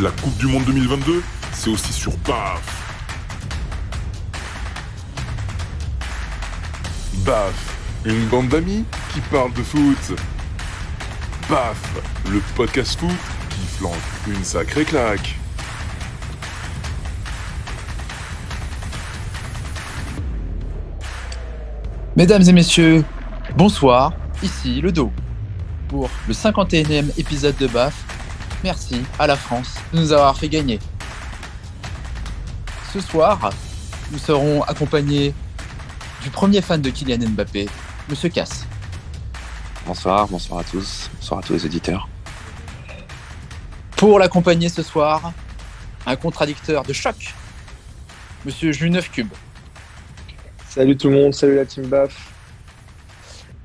La Coupe du Monde 2022, c'est aussi sur BAF. BAF, une bande d'amis qui parle de foot. BAF, le podcast foot qui flanque une sacrée claque. Mesdames et messieurs, bonsoir, ici le dos pour le 51e épisode de BAF. Merci à la France de nous avoir fait gagner. Ce soir, nous serons accompagnés du premier fan de Kylian Mbappé, Monsieur Cass. Bonsoir, bonsoir à tous, bonsoir à tous les auditeurs. Pour l'accompagner ce soir, un contradicteur de choc, Monsieur Juneuf Cube. Salut tout le monde, salut la team BAF.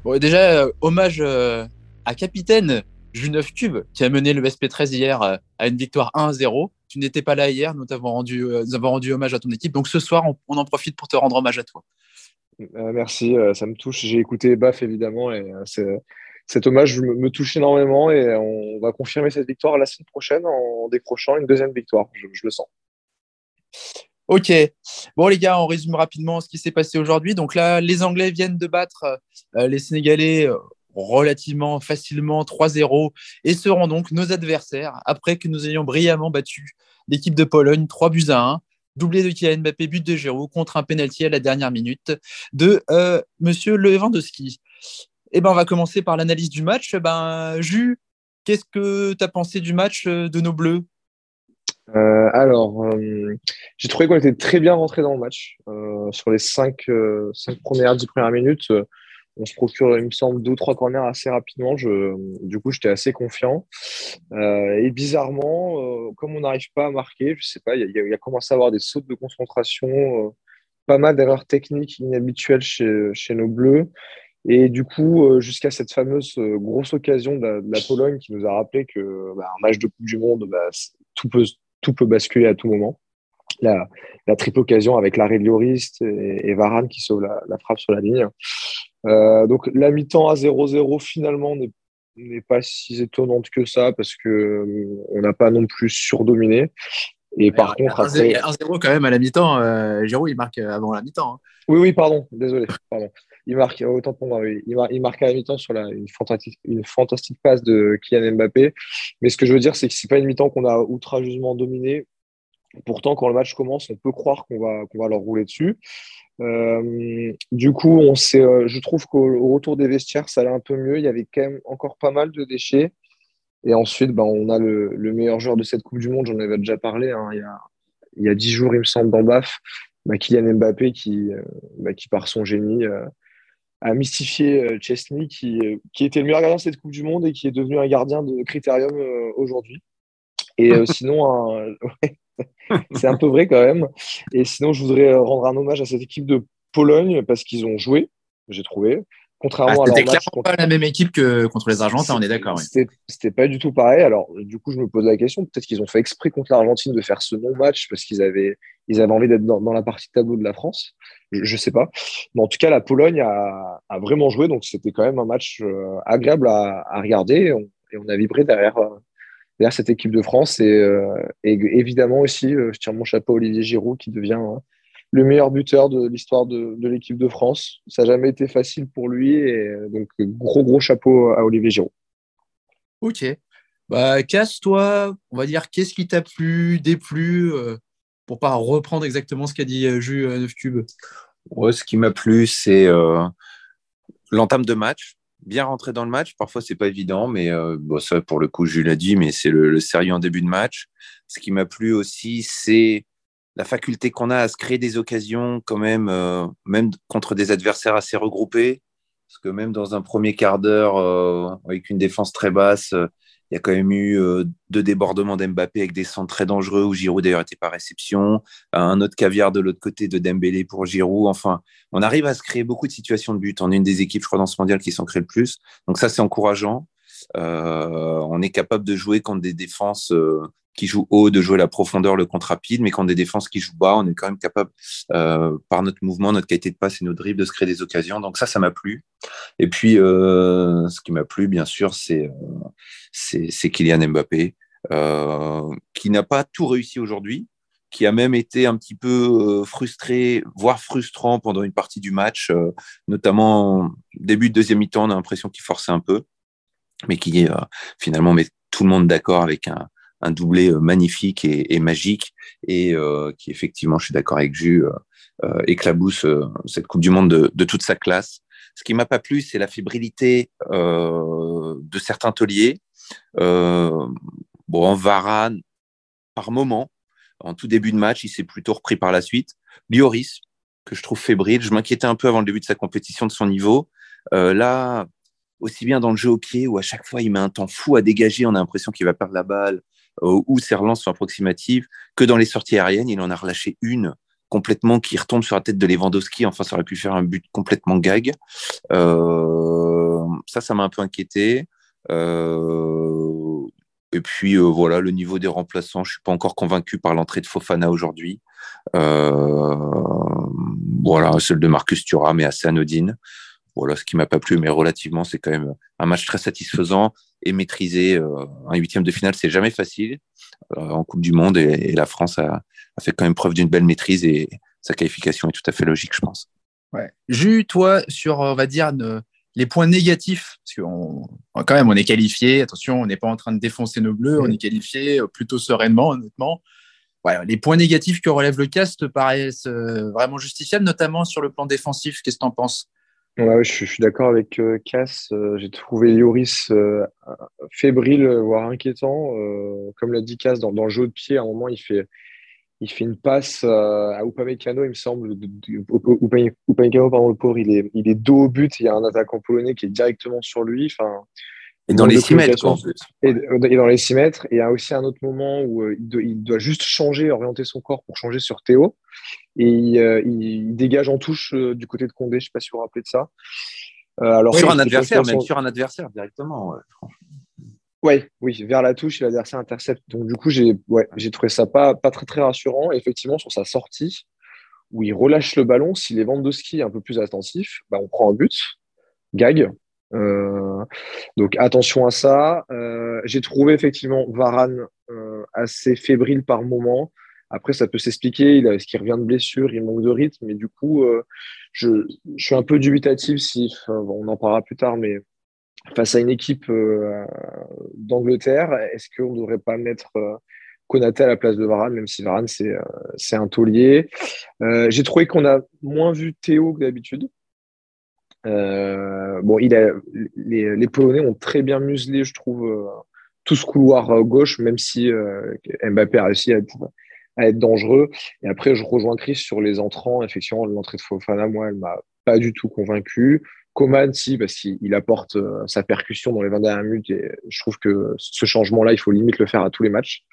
Bon, déjà, euh, hommage euh, à capitaine Juneuf Cube qui a mené le SP13 hier euh, à une victoire 1-0. Tu n'étais pas là hier, nous t'avons rendu, euh, nous avons rendu hommage à ton équipe. Donc ce soir, on, on en profite pour te rendre hommage à toi. Euh, merci, euh, ça me touche. J'ai écouté BAF évidemment et euh, cet hommage me, me touche énormément et on va confirmer cette victoire la semaine prochaine en décrochant une deuxième victoire. Je, je le sens. Ok. Bon, les gars, on résume rapidement ce qui s'est passé aujourd'hui. Donc là, les Anglais viennent de battre les Sénégalais relativement facilement 3-0 et seront donc nos adversaires après que nous ayons brillamment battu l'équipe de Pologne 3 buts à 1. Doublé de Kylian Mbappé, but de Giroud contre un penalty à la dernière minute de euh, Monsieur Lewandowski. Et ben, on va commencer par l'analyse du match. Ben, Jus, qu'est-ce que tu as pensé du match euh, de nos Bleus? Euh, alors, euh, j'ai trouvé qu'on était très bien rentré dans le match. Sur les cinq, euh, cinq premières, dix premières minutes, on se procure, il me semble, deux trois corners assez rapidement. Je, du coup, j'étais assez confiant. Euh, et bizarrement, euh, comme on n'arrive pas à marquer, je sais pas, il y, a- commencé à avoir des sautes de concentration, euh, pas mal d'erreurs techniques inhabituelles chez, chez nos Bleus. Et du coup, jusqu'à cette fameuse grosse occasion de la, Pologne qui nous a rappelé que bah, match de Coupe du Monde, bah, tout peut, tout peut basculer à tout moment. La, la triple occasion avec l'arrêt de Lloris et, et Varane qui sauve la, la frappe sur la ligne. Euh, donc la mi-temps à 0-0 finalement n'est pas si étonnante que ça parce que euh, on n'a pas non plus surdominé. Et par contre, un zéro- après, il y a 1-0 quand même à la mi-temps. Euh, Giroud, il marque avant la mi-temps. hein. Oui, oui, pardon, désolé, pardon. Il marque, autant pour moi, oui. Il, mar- il marque à la mi-temps sur la, une, fantastique, une fantastique passe de Kylian Mbappé. Mais ce que je veux dire, c'est que c'est pas une mi-temps qu'on a outrageusement dominé. Pourtant, quand le match commence, on peut croire qu'on va, qu'on va leur rouler dessus. Euh, du coup, on euh, je trouve qu'au au retour des vestiaires, ça allait un peu mieux. Il y avait quand même encore pas mal de déchets. Et ensuite, ben, on a le, le meilleur joueur de cette Coupe du Monde, j'en avais déjà parlé, hein, il y a, il y a 10 jours, il me semble, dans BAF, bah, Kylian Mbappé qui, euh, bah, qui par son génie, a mystifié Chesney, qui, qui était le meilleur gardien de cette Coupe du Monde et qui est devenu un gardien de Critérium aujourd'hui. Et sinon, un- ouais, c'est un peu vrai quand même. Et sinon, je voudrais euh, rendre un hommage à cette équipe de Pologne parce qu'ils ont joué, j'ai trouvé. Ah, Contrairement à leur match contre pas la même équipe que contre les Argentins, on est d'accord. oui. c'était c'était pas du tout pareil. Alors, du coup, je me pose la question. Peut-être qu'ils ont fait exprès contre l'Argentine de faire ce non-match parce qu'ils avaient, ils avaient envie d'être dans, dans la partie tableau de la France. Je, je sais pas. Mais en tout cas, la Pologne a, a vraiment joué. Donc, c'était quand même un match euh, agréable à, à regarder. Et on, et on a vibré derrière, euh, derrière cette équipe de France. Et, euh, et évidemment aussi, euh, je tire mon chapeau à Olivier Giroud qui devient euh, le meilleur buteur de l'histoire de, de l'équipe de France. Ça n'a jamais été facile pour lui. Et euh, donc, gros, gros chapeau à Olivier Giroud. Ok. Bah, casse-toi, on va dire qu'est-ce qui t'a plu, déplu, euh, pour pas reprendre exactement ce qu'a dit euh, Jus euh, 9 Cube. Ouais, ce qui m'a plu, c'est euh, l'entame de match. Bien rentré dans le match. Parfois, c'est pas évident, mais euh, bon, ça, pour le coup, Jules l'a dit, mais c'est le, sérieux en début de match. Ce qui m'a plu aussi, c'est la faculté qu'on a à se créer des occasions, quand même, euh, même contre des adversaires assez regroupés. Parce que même dans un premier quart d'heure, euh, avec une défense très basse, il y a quand même eu euh, deux débordements d'Mbappé avec des centres très dangereux où Giroud d'ailleurs était par réception, un autre caviar de l'autre côté de Dembélé pour Giroud. Enfin, on arrive à se créer beaucoup de situations de but. On est une des équipes, je crois, dans ce mondial qui s'en crée le plus. Donc ça, c'est encourageant. Euh, on est capable de jouer contre des défenses euh, qui jouent haut, de jouer la profondeur, le contre rapide, mais contre des défenses qui jouent bas, on est quand même capable, euh, par notre mouvement, notre qualité de passe et nos dribbles, de se créer des occasions. Donc ça, ça m'a plu. Et puis, euh, ce qui m'a plu, bien sûr, c'est euh, c'est Kylian Mbappé. qui n'a pas tout réussi aujourd'hui, qui a même été un petit peu frustré, voire frustrant pendant une partie du match, notamment début de deuxième mi-temps, on a l'impression qu'il forçait un peu, mais qui finalement met tout le monde d'accord avec un, un doublé euh, magnifique et, magique et euh, qui effectivement, je suis d'accord avec Jus, euh, éclabousse cette Coupe du Monde de, toute sa classe. Ce qui m'a pas plu, c'est la fébrilité de certains tauliers. bon, Varane, par moment, en tout début de match, il s'est plutôt repris par la suite. Lioris, que je trouve fébrile. Je m'inquiétais un peu avant le début de sa compétition de son niveau. là, aussi bien dans le jeu au pied, où à chaque fois il met un temps fou à dégager, on a l'impression qu'il va perdre la balle, euh, où ses relances sont approximatives, que dans les sorties aériennes, il en a relâché une complètement qui retombe sur la tête de Lewandowski. Enfin, ça aurait pu faire un but complètement gag. Euh, ça, ça m'a un peu inquiété. Euh, et puis voilà, le niveau des remplaçants, je suis pas encore convaincu par l'entrée de Fofana aujourd'hui. voilà, celle de Marcus Thuram est assez anodine. Voilà, ce qui m'a pas plu, mais relativement, c'est quand même un match très satisfaisant et maîtrisé. Euh, un huitième de finale, c'est jamais facile euh, en Coupe du Monde et, la France a, fait quand même preuve d'une belle maîtrise et sa qualification est tout à fait logique, je pense. Ouais. Jus, toi, sur, on va dire, les points négatifs, parce qu'on quand même, on est qualifié. Attention, on n'est pas en train de défoncer nos bleus, on est qualifié euh, plutôt sereinement, honnêtement. les points négatifs que relève le cast paraissent vraiment justifiables, notamment sur le plan défensif. Qu'est-ce que tu en penses? Ouais, je, suis d'accord avec euh, Cass. Euh, j'ai trouvé Lloris euh, fébrile, voire inquiétant. comme l'a dit Cass, dans, dans, le jeu de pied, à un moment, il fait, il fait une passe à Upamecano, il me semble. Upamecano, pardon, le pauvre, il est, il est dos au but. Il y a un attaquant polonais qui est directement sur lui. Enfin, et dans les 6 mètres, en Et, dans les 6 mètres. Et il y a aussi un autre moment où il doit, il, doit, juste changer, orienter son corps pour changer sur Théo et euh, il, dégage en touche euh, du côté de Condé. Je ne sais pas si vous vous rappelez de ça. Euh, alors, sur un adversaire, même sur un adversaire directement. Ouais, oui, vers la touche et l'adversaire intercepte. Donc du coup, j'ai ouais, trouvé ça pas, pas très très rassurant. effectivement, sur sa sortie, où il relâche le ballon, si les ski est un peu plus attentif, bah, on prend un but, gag. Donc attention à ça. j'ai trouvé effectivement Varane assez fébrile par moment. Après, ça peut s'expliquer. Il ce qui revient de blessure, il manque de rythme. Mais du coup, euh, je, suis un peu dubitatif si, on en parlera plus tard, mais face à une équipe euh, d'Angleterre, est-ce qu'on ne devrait pas mettre euh, Konaté à la place de Varane, même si Varane, c'est un taulier? J'ai trouvé qu'on a moins vu Théo que d'habitude. Bon, il a, les, Polonais ont très bien muselé, je trouve, tout ce couloir gauche, même si Mbappé a réussi à être dangereux. Et après, je rejoins Chris sur les entrants. Effectivement, l'entrée de Fofana, moi, elle m'a pas du tout convaincu. Coman, si, parce qu'il apporte euh, sa percussion dans les 20 dernières minutes. Et je trouve que ce changement-là, il faut limite le faire à tous les matchs.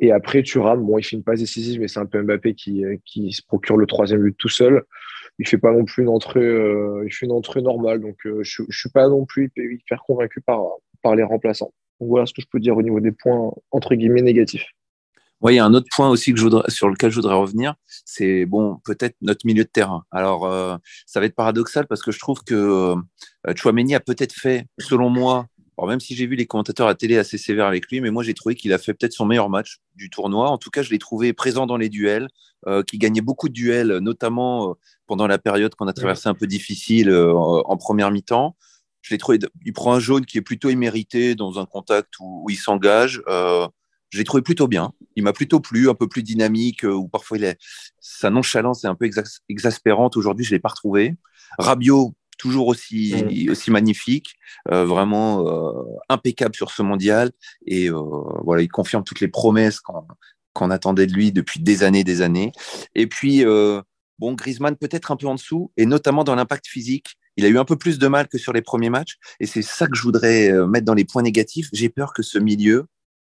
Et après, Thuram, bon, il fait une passe décisive, mais c'est un peu Mbappé qui, qui se procure le troisième but tout seul. Il fait pas non plus une entrée, euh, il fait une entrée normale. Donc, euh, je, je suis pas non plus hyper convaincu par, les remplaçants. Voilà ce que je peux dire au niveau des points, entre guillemets, négatifs. Oui, il y a un autre point aussi que je voudrais, sur lequel je voudrais revenir, c'est bon, peut-être notre milieu de terrain. Alors, euh, ça va être paradoxal parce que je trouve que Chouameni a peut-être fait, selon moi, alors même si j'ai vu les commentateurs à télé assez sévères avec lui, mais moi j'ai trouvé qu'il a fait peut-être son meilleur match du tournoi. En tout cas, je l'ai trouvé présent dans les duels, euh, qui gagnait beaucoup de duels, notamment euh, pendant la période qu'on a traversée un peu difficile en première mi-temps. Je l'ai trouvé, il prend un jaune qui est plutôt immérité dans un contact où, il s'engage je l'ai trouvé plutôt bien. Il m'a plutôt plu, un peu plus dynamique, euh, ou parfois il est, sa nonchalance est un peu exaspérante. Aujourd'hui, je ne l'ai pas retrouvé. Rabiot, toujours aussi, mm. aussi magnifique, euh, vraiment euh, impeccable sur ce mondial. Et voilà, il confirme toutes les promesses qu'on attendait de lui depuis des années, des années. Et puis, bon, Griezmann peut-être un peu en dessous, et notamment dans l'impact physique. Il a eu un peu plus de mal que sur les premiers matchs, et c'est ça que je voudrais mettre dans les points négatifs. J'ai peur que ce milieu,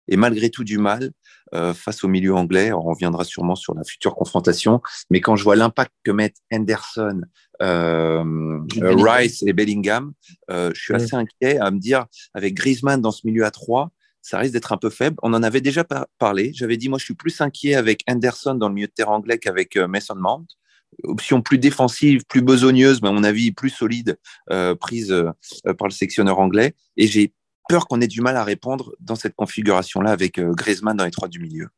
et malgré tout du mal euh, face au milieu anglais. On reviendra sûrement sur la future confrontation, mais quand je vois l'impact que mettent Henderson, euh, Rice et Bellingham, euh, je suis assez inquiet à me dire avec Griezmann dans ce milieu à trois, ça risque d'être un peu faible. On en avait déjà parlé. J'avais dit moi je suis plus inquiet avec Henderson dans le milieu de terrain anglais qu'avec Mason Mount option plus défensive, plus besogneuse, mais à mon avis plus solide, prise par le sectionneur anglais. Et j'ai peur qu'on ait du mal à répondre dans cette configuration-là avec Griezmann dans les trois du milieu.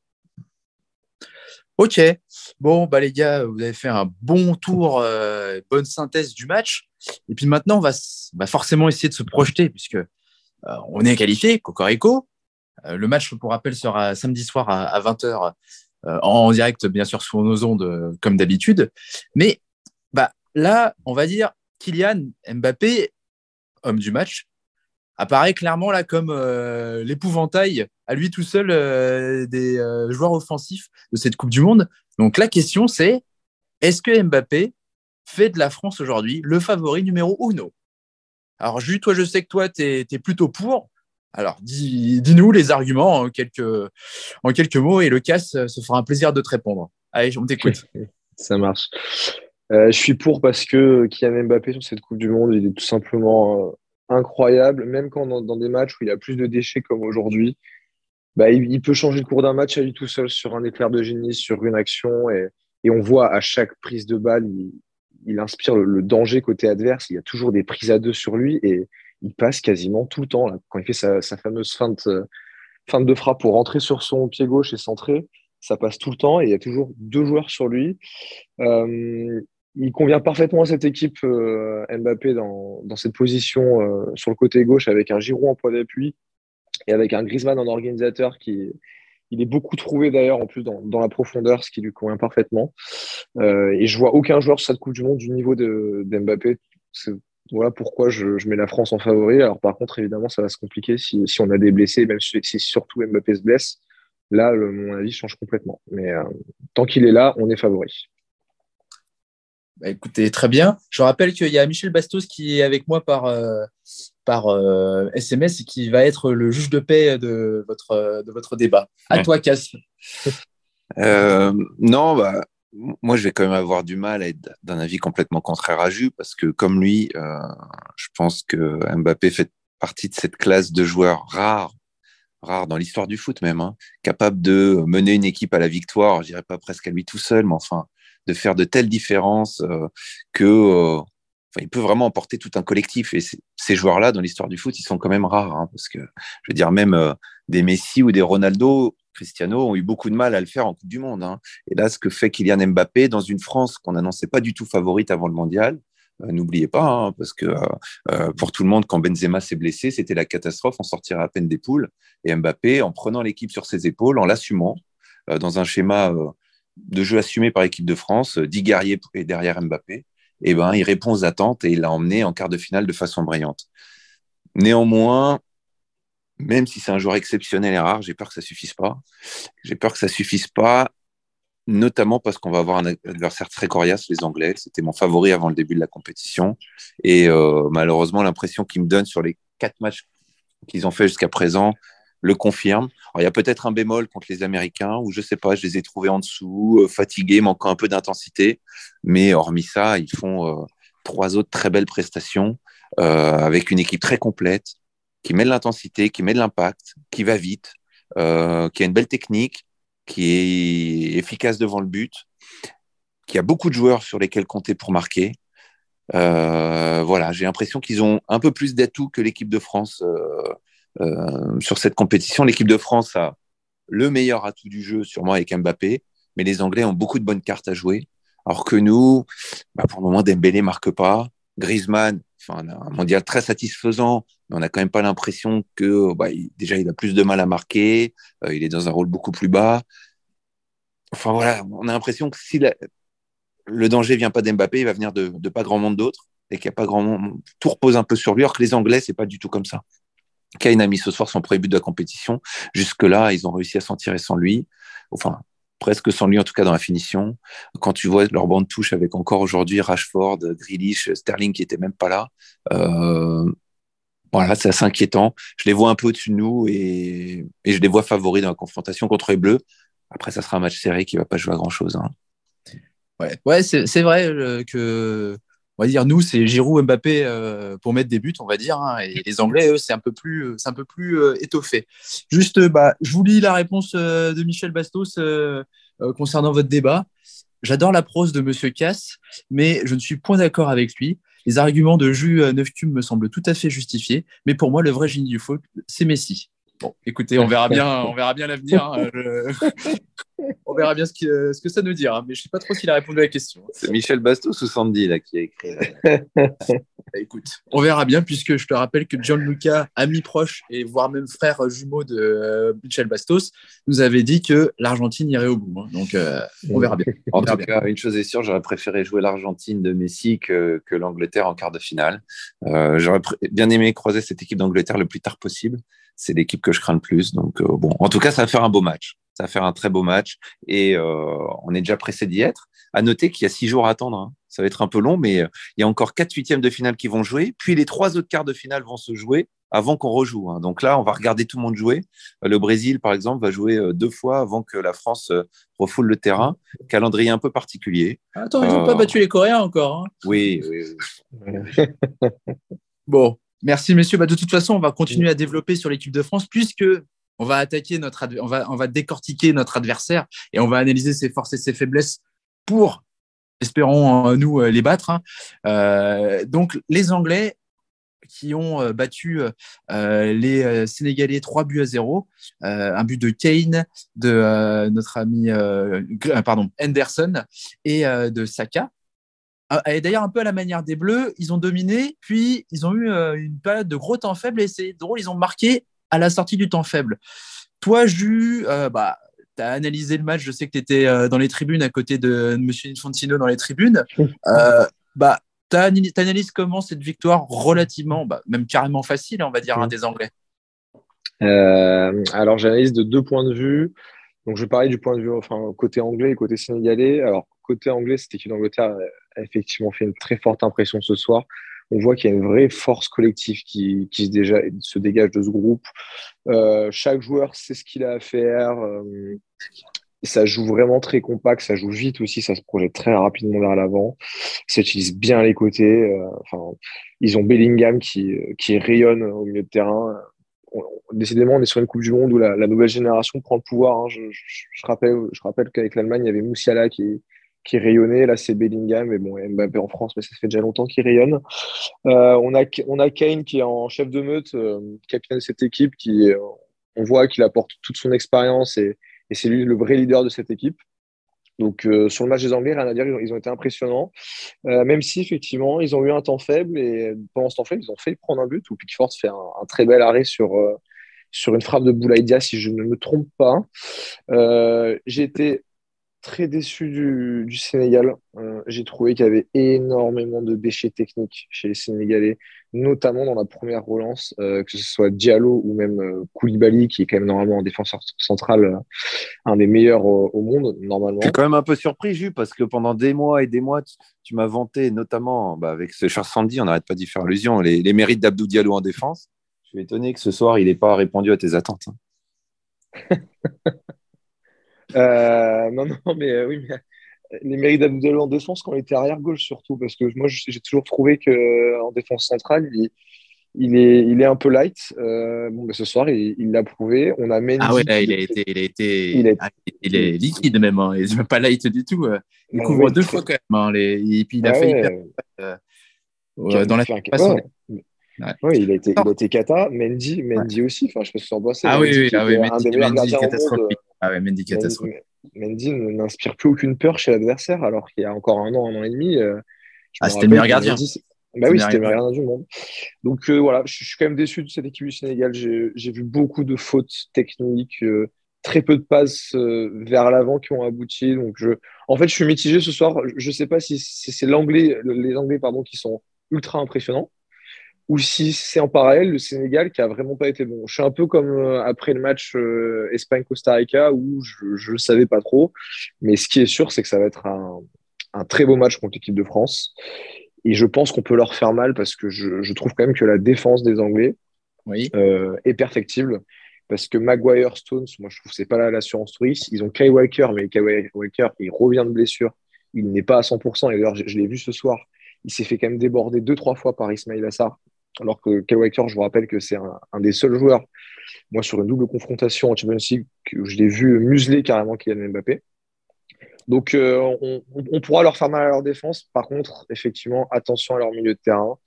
Ok, bon, bah les gars, vous avez fait un bon tour, euh, bonne synthèse du match. Et puis maintenant, on va forcément essayer de se projeter puisque euh, on est qualifié, Cocorico. Euh, le match, pour rappel, sera samedi soir à, 20h en direct, bien sûr, sur nos ondes, comme d'habitude. Mais bah, là, on va dire Kylian Mbappé, homme du match, apparaît clairement là comme euh, l'épouvantail à lui tout seul euh, des euh, joueurs offensifs de cette Coupe du Monde. Donc la question c'est est-ce que Mbappé fait de la France aujourd'hui le favori numéro uno? Alors Jules, toi je sais que toi tu es, plutôt pour. Alors dis-nous les arguments en quelques, en quelques mots et le casse se fera un plaisir de te répondre. Allez, on t'écoute. Ça marche. je suis pour parce que Kylian Mbappé sur cette Coupe du Monde, il est tout simplement incroyable, même quand dans, des matchs où il y a plus de déchets comme aujourd'hui, bah, il, peut changer le cours d'un match à lui tout seul sur un éclair de génie, sur une action. Et, on voit à chaque prise de balle, il, inspire le, danger côté adverse. Il y a toujours des prises à deux sur lui et il passe quasiment tout le temps. Quand il fait sa, fameuse feinte, de frappe pour rentrer sur son pied gauche et centrer, ça passe tout le temps et il y a toujours deux joueurs sur lui. Euh, il convient parfaitement à cette équipe euh, Mbappé dans, cette position euh, sur le côté gauche avec un Giroud en point d'appui et avec un Griezmann en organisateur qui il est beaucoup trouvé d'ailleurs en plus dans, la profondeur, ce qui lui convient parfaitement. Euh, et je vois aucun joueur sur cette Coupe du Monde du niveau de. Voilà pourquoi je, mets la France en favori. Alors par contre, évidemment, ça va se compliquer si, on a des blessés, même si, surtout Mbappé se blesse. Là, mon avis change complètement. Mais tant qu'il est là, on est favori. Bah, écoutez, très bien. Je rappelle qu'il y a Michel Bastos qui est avec moi par, euh, par SMS euh, et qui va être le juge de paix de votre, de votre débat. À toi, Cass. Euh, non, bah, moi, je vais quand même avoir du mal à être d'un avis complètement contraire à Jus parce que, comme lui, je pense que Mbappé fait partie de cette classe de joueurs rares rares dans l'histoire du foot même, hein, capable de mener une équipe à la victoire, je dirais pas presque à lui tout seul, mais enfin, de faire de telles différences euh, que euh, il peut vraiment emporter tout un collectif. Et ces joueurs-là, dans l'histoire du foot, ils sont quand même rares, hein, parce que je veux dire, même euh, des Messi ou des Ronaldo, Cristiano ont eu beaucoup de mal à le faire en Coupe du Monde. Hein. Et là, ce que fait Kylian Mbappé dans une France qu'on n'annonçait pas du tout favorite avant le mondial, n'oubliez pas, hein, parce que pour tout le monde, quand Benzema s'est blessé, c'était la catastrophe, on sortirait à peine des poules. Et Mbappé, en prenant l'équipe sur ses épaules, en l'assumant, dans un schéma de jeu assumé par l'équipe de France, 10 euh, guerriers derrière Mbappé, et eh ben, il répond aux attentes et il l'a emmené en quart de finale de façon brillante. Néanmoins, même si c'est un joueur exceptionnel et rare, j'ai peur que ça suffise pas. J'ai peur que ça suffise pas, notamment parce qu'on va avoir un adversaire très coriace, les Anglais. C'était mon favori avant le début de la compétition. Et euh, malheureusement, l'impression qu'ils me donnent sur les quatre matchs qu'ils ont fait jusqu'à présent, le confirme. il y a peut-être un bémol contre les Américains, ou je sais pas, je les ai trouvés en dessous, euh, fatigués, manquant un peu d'intensité. Mais hormis ça, ils font euh, trois autres très belles prestations euh, avec une équipe très complète, qui met de l'intensité, qui met de l'impact, qui va vite, qui a une belle technique, qui est efficace devant le but, qui a beaucoup de joueurs sur lesquels compter pour marquer. voilà, j'ai l'impression qu'ils ont un peu plus d'atouts que l'équipe de France sur cette compétition. L'équipe de France a le meilleur atout du jeu, sûrement avec Mbappé, mais les Anglais ont beaucoup de bonnes cartes à jouer. Alors que nous, bah, pour le moment, Dembélé marque pas. Griezmann, enfin, un mondial très satisfaisant, mais on n'a quand même pas l'impression que bah, déjà il a plus de mal à marquer, euh, il est dans un rôle beaucoup plus bas. Enfin voilà, on a l'impression que si le danger vient pas d'Mbappé, il va venir de, pas grand monde d'autres et qu'il n'y a pas grand monde. Tout repose un peu sur lui, alors que les Anglais, c'est pas du tout comme ça. Kane a mis ce soir son premier but de la compétition. Jusque-là, ils ont réussi à s'en tirer sans lui. Enfin, presque sans lui, en tout cas dans la finition. Quand tu vois leur bande touche avec encore aujourd'hui Rashford, Grealish, Sterling qui était même pas là, euh, voilà, c'est assez inquiétant. Je les vois un peu au-dessus de nous et, je les vois favoris dans la confrontation contre les Bleus. Après, ça sera un match serré qui va pas jouer à grand-chose. Hein. Ouais, ouais c'est vrai euh, que on va dire, nous, c'est Giroud, Mbappé euh, pour mettre des buts, on va dire. Hein, et les Anglais, eux, c'est un peu plus, euh, c'est un peu plus euh, étoffé. Juste, bah, je vous lis la réponse de Michel Bastos concernant votre débat. J'adore la prose de Monsieur Cass, mais je ne suis point d'accord avec lui. Les arguments de Jus Neufcube me semblent tout à fait justifiés, mais pour moi, le vrai génie du foot, c'est Messi. Bon, écoutez, on verra bien, on verra bien l'avenir. Hein, on verra bien ce que, ce que ça nous dira. Mais je ne sais pas trop s'il a répondu à la question. C'est Michel Bastos ou Sandy là, qui a écrit. Bah, écoute, on verra bien, puisque je te rappelle que John Luca, ami proche et voire même frère jumeau de euh, Michel Bastos, nous avait dit que l'Argentine irait au bout. Hein. Donc, euh, on verra bien. En tout cas, une chose est sûre, j'aurais préféré jouer l'Argentine de Messi que, que l'Angleterre en quart de finale. Euh, j'aurais bien aimé croiser cette équipe d'Angleterre le plus tard possible c'est l'équipe que je crains le plus. Donc, euh, bon, en tout cas, ça va faire un beau match. Ça va faire un très beau match. Et euh, on est déjà pressé d'y être. À noter qu'il y a six jours à attendre. Hein. Ça va être un peu long, mais euh, il y a encore quatre huitièmes de finale qui vont jouer. Puis les trois autres quarts de finale vont se jouer avant qu'on rejoue. Hein. Donc là, on va regarder tout le monde jouer. Le Brésil, par exemple, va jouer deux fois avant que la France refoule le terrain. Calendrier un peu particulier. Attends, ils n'ont pas battu les Coréens encore. Hein. Oui, oui. oui. bon, Merci, messieurs. Bah, de toute façon, on va continuer à développer sur l'équipe de France puisque on va attaquer notre, on va, on va décortiquer notre adversaire et on va analyser ses forces et ses faiblesses pour, espérons euh, nous, euh, les battre. Hein. Euh, donc, les Anglais qui ont battu les Sénégalais 3 buts à 0, un but de Kane, de notre ami pardon, Henderson et de Saka. Ah, et d'ailleurs, un peu à la manière des Bleus, ils ont dominé, puis ils ont eu euh, une période de gros temps faible, et c'est drôle, ils ont marqué à la sortie du temps faible. Toi, Jus, euh, bah, tu as analysé le match, je sais que tu étais euh, dans les tribunes à côté de M. Infantino dans les tribunes. bah, tu analyses comment cette victoire relativement, bah, même carrément facile, on va dire, un des Anglais? Alors, j'analyse de deux points de vue. Donc, je vais parler du point de vue enfin, côté anglais et côté sénégalais. Alors, côté anglais, cette équipe d'Angleterre effectivement fait une très forte impression ce soir. On voit qu'il y a une vraie force collective qui, qui se, déjà, se, dégage de ce groupe. Euh, chaque joueur sait ce qu'il a à faire. Euh, ça joue vraiment très compact, ça joue vite aussi, ça se projette très rapidement vers l'avant. Ça utilise bien les côtés. Euh, enfin, ils ont Bellingham qui, qui rayonne au milieu de terrain décidément, on est sur une Coupe du Monde où la, nouvelle génération prend le pouvoir. Hein. Je, rappelle, je rappelle qu'avec l'Allemagne, il y avait Moussiala qui, qui rayonnait. Là, c'est Bellingham, mais bon, Mbappé en France, mais ça fait déjà longtemps qu'il rayonne. Euh, on, a, Kane qui est en chef de meute, euh, capitaine de cette équipe, qui, euh, on voit qu'il apporte toute son expérience et, c'est lui le vrai leader de cette équipe. Donc, sur le match des Anglais, rien à dire, ils ont, été impressionnants. même si, effectivement, ils ont eu un temps faible et pendant ce temps faible, ils ont fait prendre un but où Pickford fait un, très bel arrêt sur, sur une frappe de Boulaïdia, si je ne me trompe pas. J'ai été très déçu du, Sénégal. Euh, j'ai trouvé qu'il y avait énormément de déchets techniques chez les Sénégalais, notamment dans la première relance, euh, que ce soit Diallo ou même euh, Koulibaly, qui est quand même normalement en défenseur central, un des meilleurs au, monde, normalement. Je suis quand même un peu surpris, Jus, parce que pendant des mois et des mois, tu, m'as vanté, notamment bah, avec ce cher Sandy, on n'arrête pas d'y faire allusion, les, les mérites d'Abdou Diallo en défense. Je suis étonné que ce soir, il n'ait pas répondu à tes attentes. Hein. Euh, non, non, mais euh, oui, mais les mérites d'Abdoulaye en défense quand il était arrière gauche surtout, parce que moi j'ai toujours trouvé que en défense centrale, il, il, est, il est un peu light. Euh, bon, mais ce soir, il l'a prouvé. On a Mendy. Ah ouais, là, il a été, il a été, il, est, il est liquide même. Hein. Il n'est pas light du tout. Il couvre deux fois quand même. Hein, les, et puis il a fait hyper, euh, dans la fin. Ouais. Oui, il a été, il a été cata. Mendy, Mendy aussi. Enfin, je me suis bosser. Ah oui, oui, ah oui, Mendy, Mendy catastrophique. Ah ouais, Mendy catastrophique. Mendy n'inspire plus aucune peur chez l'adversaire, alors qu'il y a encore un an, un an et demi. Euh, ah, c'était le meilleur gardien. bah oui, c'était le meilleur gardien du monde. Donc euh, voilà, je, suis quand même déçu de cette équipe du Sénégal. J'ai vu beaucoup de fautes techniques, euh, très peu de passes vers l'avant qui ont abouti. Donc je, en fait, je suis mitigé ce soir. Je ne sais pas si, si c'est l'anglais, les Anglais pardon, qui sont ultra impressionnants ou si c'est en parallèle le Sénégal qui a vraiment pas été bon. Je suis un peu comme euh, après le match euh, Espagne-Costa Rica où je ne savais pas trop, mais ce qui est sûr, c'est que ça va être un, un très beau match contre l'équipe de France. Et je pense qu'on peut leur faire mal parce que je, je, trouve quand même que la défense des Anglais oui. euh, est perfectible. Parce que Maguire Stones, moi je trouve que c'est pas l'assurance touriste. Ils ont Kai Walker, mais Kai Walker, il revient de blessure. Il n'est pas à 100%. Et d'ailleurs, je, je l'ai vu ce soir. Il s'est fait quand même déborder deux, trois fois par Ismail Assar alors que Kyle Walker, je vous rappelle que c'est un, des seuls joueurs, moi, sur une double confrontation en Champions League, que je l'ai vu museler carrément Kylian Mbappé. Donc, euh, on, pourra leur faire mal à leur défense. Par contre, effectivement, attention à leur milieu de terrain.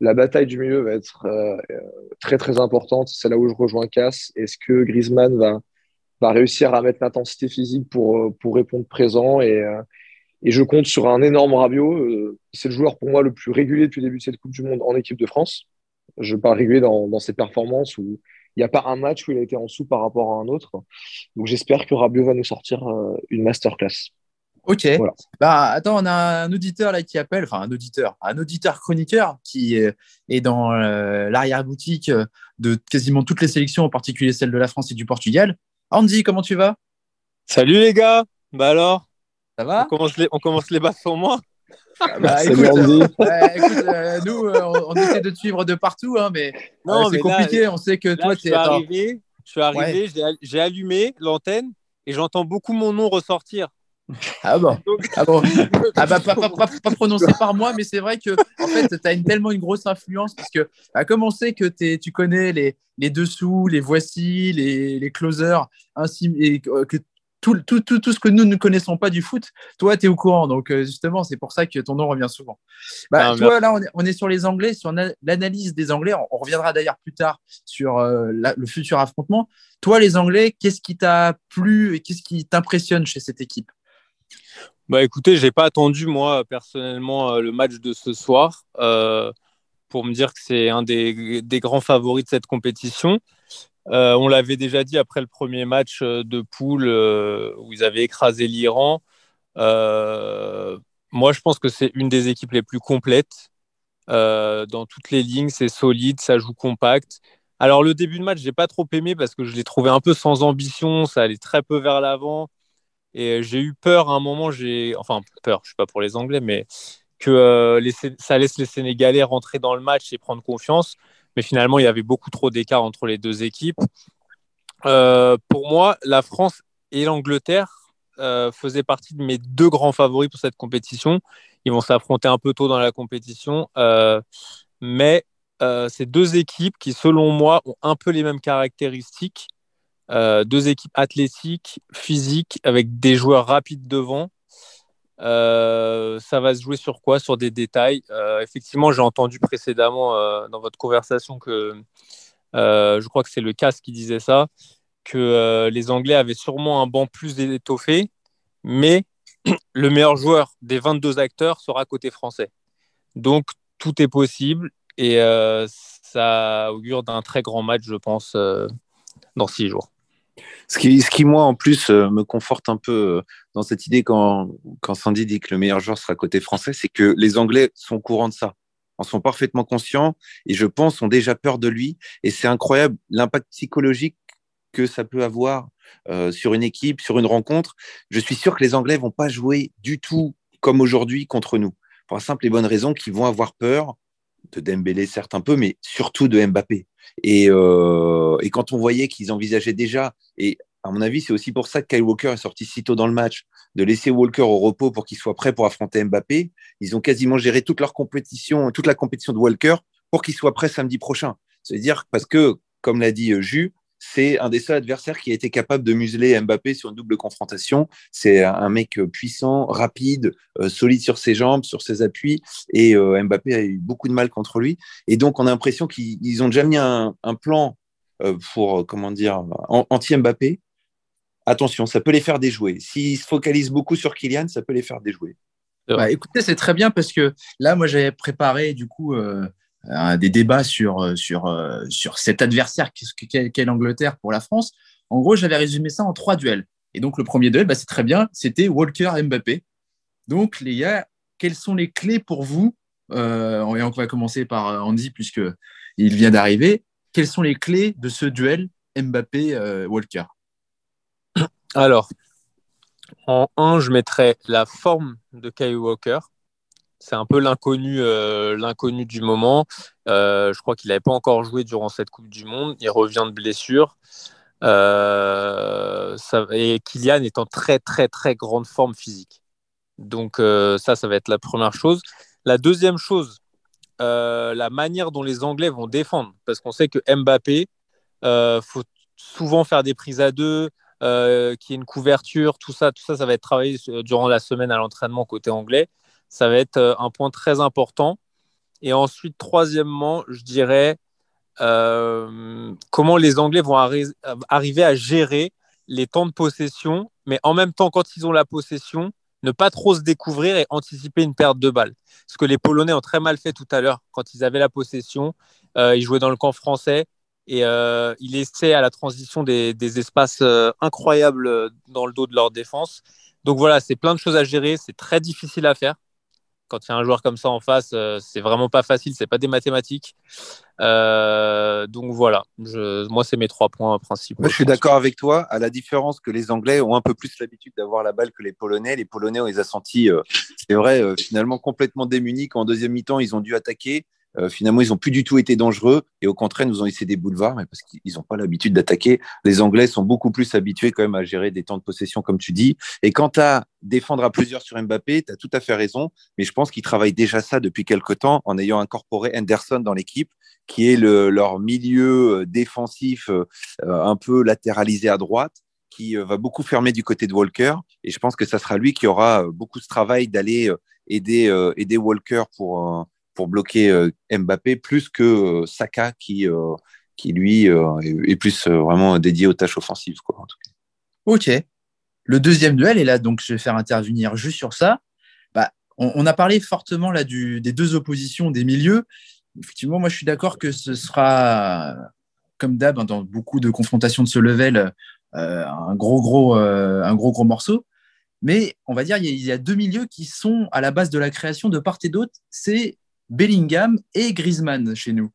La bataille du milieu va être euh, très, très importante. C'est là où je rejoins Cass. Est-ce que Griezmann va, réussir à mettre l'intensité physique pour, répondre présent et, et je compte sur un énorme Rabiot. C'est le joueur pour moi le plus régulier depuis le début de cette Coupe du Monde en équipe de France. Je parle régulier dans, dans ses performances où il n'y a pas un match où il a été en dessous par rapport à un autre. Donc j'espère que Rabiot va nous sortir une masterclass. Ok. Bah, attends, on a un auditeur là qui appelle, enfin un auditeur, un auditeur chroniqueur qui est dans euh, l'arrière-boutique de quasiment toutes les sélections, en particulier celle de la France et du Portugal. Andy, comment tu vas? Salut les gars. Bah alors? Ça va? On commence, les, on commence les bases sur moi bah, écoute, euh, nous, euh, on, essaie de te suivre de partout, hein, mais c'est compliqué. on sait que toi, tu es arrivé. Je suis arrivé, j'ai allumé l'antenne et j'entends beaucoup mon nom ressortir. Ah bon, ah bon? Ah bah, pas, pas, pas, prononcé par moi, mais c'est vrai que en fait, tu as une, tellement une grosse influence parce que bah, comme on sait que tu connais les, les dessous, les voici, les, les closers, ainsi, et que tout, tout, tout, tout, ce que nous ne connaissons pas du foot, toi, tu es au courant. Donc, euh, justement, c'est pour ça que ton nom revient souvent. Bah, ah, toi, là, on est, on est, sur les Anglais, sur l'analyse des Anglais. On, reviendra d'ailleurs plus tard sur euh, le futur affrontement. Toi, les Anglais, qu'est-ce qui t'a plu et qu'est-ce qui t'impressionne chez cette équipe? Bah écoutez, j'ai pas attendu moi personnellement euh, le match de ce soir euh, pour me dire que c'est un des, des, grands favoris de cette compétition. Euh, on l'avait déjà dit après le premier match de poule où ils avaient écrasé l'Iran. moi, je pense que c'est une des équipes les plus complètes. dans toutes les lignes, c'est solide, ça joue compact. Alors le début de match, j'ai pas trop aimé parce que je l'ai trouvé un peu sans ambition, ça allait très peu vers l'avant. Et euh, j'ai eu peur à un moment, j'ai enfin peur, je suis pas pour les Anglais, mais que euh, ça laisse les Sénégalais rentrer dans le match et prendre confiance. Mais finalement, il y avait beaucoup trop d'écart entre les deux équipes. Euh, pour moi, la France et l'Angleterre faisaient partie de mes deux grands favoris pour cette compétition. Ils vont s'affronter un peu tôt dans la compétition, mais ces deux équipes qui, selon moi, ont un peu les mêmes caractéristiques euh, deux équipes athlétiques, physiques, avec des joueurs rapides devant. Euh, ça va se jouer sur quoi? Sur des détails. Euh, effectivement, j'ai entendu précédemment dans votre conversation que je crois que c'est le CAS qui disait ça, que les Anglais avaient sûrement un banc plus étoffé, mais le meilleur joueur des 22 acteurs sera côté français. Donc tout est possible et ça augure d'un très grand match, je pense, dans six jours. Ce qui, ce qui, moi, en plus, euh, me conforte un peu euh, dans cette idée quand, quand Sandy dit que le meilleur joueur sera côté français, c'est que les Anglais sont au courant de ça, en sont parfaitement conscients et je pense ont déjà peur de lui. Et c'est incroyable l'impact psychologique que ça peut avoir euh, sur une équipe, sur une rencontre. Je suis sûr que les Anglais vont pas jouer du tout comme aujourd'hui contre nous, pour la simple et bonne raison qu'ils vont avoir peur de Dembélé, certes un peu, mais surtout de Mbappé. Et, euh, et quand on voyait qu'ils envisageaient déjà, et à mon avis, c'est aussi pour ça que Kyle Walker est sorti si tôt dans le match, de laisser Walker au repos pour qu'il soit prêt pour affronter Mbappé. Ils ont quasiment géré toute leur compétition, toute la compétition de Walker pour qu'il soit prêt samedi prochain. C'est-à-dire parce que, comme l'a dit Jus, c'est un des seuls adversaires qui a été capable de museler Mbappé sur une double confrontation. C'est un mec puissant, rapide, euh, solide sur ses jambes, sur ses appuis, et euh, Mbappé a eu beaucoup de mal contre lui. Et donc, on a l'impression qu'ils ont déjà mis un, plan euh, pour, comment dire, anti-Mbappé. Attention, ça peut les faire déjouer. S'ils se focalisent beaucoup sur Kylian, ça peut les faire déjouer. Bah, écoutez, c'est très bien parce que là, moi, j'avais préparé du coup des débats sur, euh, sur, euh, sur cet adversaire qu'est l'Angleterre pour la France. En gros, j'avais résumé ça en trois duels. Et donc, le premier duel, bah, c'est très bien, c'était Walker-Mbappé. Donc, les gars, quelles sont les clés pour vous euh, Et on va commencer par Andy, puisqu'il vient d'arriver. Quelles sont les clés de ce duel Mbappé-Walker Alors, en 1, je mettrais la forme de Kyle Walker c'est un peu l'inconnu, euh, du moment. Euh, je crois qu'il n'avait pas encore joué durant cette Coupe du Monde. Il revient de blessure. Euh, et Kylian est en très très très grande forme physique. Donc ça, ça va être la première chose. La deuxième chose, la manière dont les Anglais vont défendre, parce qu'on sait que Mbappé, faut souvent faire des prises à deux, qu'il y ait une couverture, tout ça, tout ça, ça va être travaillé durant la semaine à l'entraînement côté anglais. Ça va être euh, un point très important. Et ensuite, troisièmement, je dirais euh, comment les Anglais vont arriver à gérer les temps de possession, mais en même temps, quand ils ont la possession, ne pas trop se découvrir et anticiper une perte de balle. Ce que les Polonais ont très mal fait tout à l'heure quand ils avaient la possession. ils jouaient dans le camp français et euh, il essaie à la transition des, espaces euh, incroyables euh, dans le dos de leur défense. Donc voilà, c'est plein de choses à gérer, c'est très difficile à faire. Quand il y a un joueur comme ça en face, c'est vraiment pas facile, c'est pas des mathématiques. donc voilà, moi c'est mes trois points principaux. je suis d'accord avec toi, à la différence que les Anglais ont un peu plus l'habitude d'avoir la balle que les Polonais. Les Polonais, on les a sentis, c'est vrai, finalement complètement démunis. Quand en deuxième mi-temps, ils ont dû attaquer. Euh, finalement, ils n'ont plus du tout été dangereux et au contraire, nous ont laissé des boulevards, mais parce qu'ils n'ont pas l'habitude d'attaquer. Les Anglais sont beaucoup plus habitués quand même à gérer des temps de possession, comme tu dis. Et quant à défendre à plusieurs sur Mbappé, tu as tout à fait raison, mais je pense qu'ils travaillent déjà ça depuis quelque temps en ayant incorporé Henderson dans l'équipe, qui est leur milieu euh, défensif euh, un peu latéralisé à droite qui va beaucoup fermer du côté de Walker. Et je pense que ça sera lui qui aura beaucoup de travail d'aller aider, aider Walker pour, pour bloquer euh, Mbappé plus que euh, Saka qui, euh, qui lui est, plus vraiment dédié aux tâches offensives. Quoi, Ok. Le deuxième duel, et là, donc, je vais faire intervenir juste sur ça. Bah, on, a parlé fortement là du, des deux oppositions des milieux. Effectivement, moi, je suis d'accord que ce sera, comme d'hab, hein, dans beaucoup de confrontations de ce level, un gros, gros, un gros, gros morceau. Mais on va dire, il y, a, il y, a, deux milieux qui sont à la base de la création de part et d'autre. C'est Bellingham et Griezmann chez nous.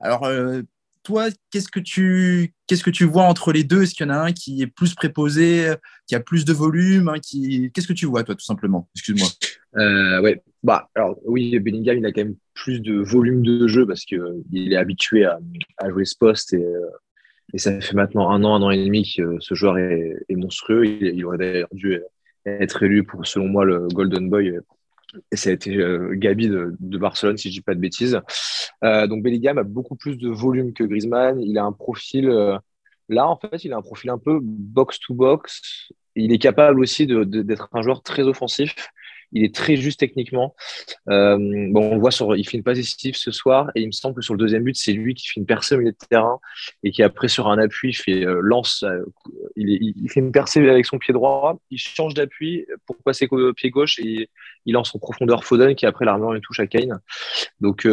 Alors, euh, toi, qu'est-ce que tu qu'est-ce que tu vois entre les deux? Est-ce qu'il y en a un qui est plus préposé, qui a plus de volume qui... Qu'est-ce que tu vois, toi, tout simplement? Excuse-moi. Euh, ouais. Bah, alors, oui, Bellingham, il a quand même plus de volume de jeu parce qu'il est habitué à, jouer ce poste et, euh, et, ça fait maintenant un an, un an et demi que ce joueur est, monstrueux. Il, il aurait dû être élu pour, selon moi, le Golden Boy et ça a été euh, Gabi de, Barcelone, si je dis pas de bêtises. Euh, donc Bellingham a beaucoup plus de volume que Griezmann. Il a un profil, euh, là en fait, il a un profil un peu box-to-box. Il est capable aussi d'être un joueur très offensif il est très juste techniquement. Euh, bon, on voit sur, il fait une passe décisive ce soir et il me semble que sur le deuxième but, c'est lui qui fait une percée au milieu de terrain et qui après sur un appui fait euh, lance, euh, il, il, fait une percée avec son pied droit, il change d'appui pour passer au pied gauche et il lance en profondeur Foden qui après l'armure une touche à Kane. Donc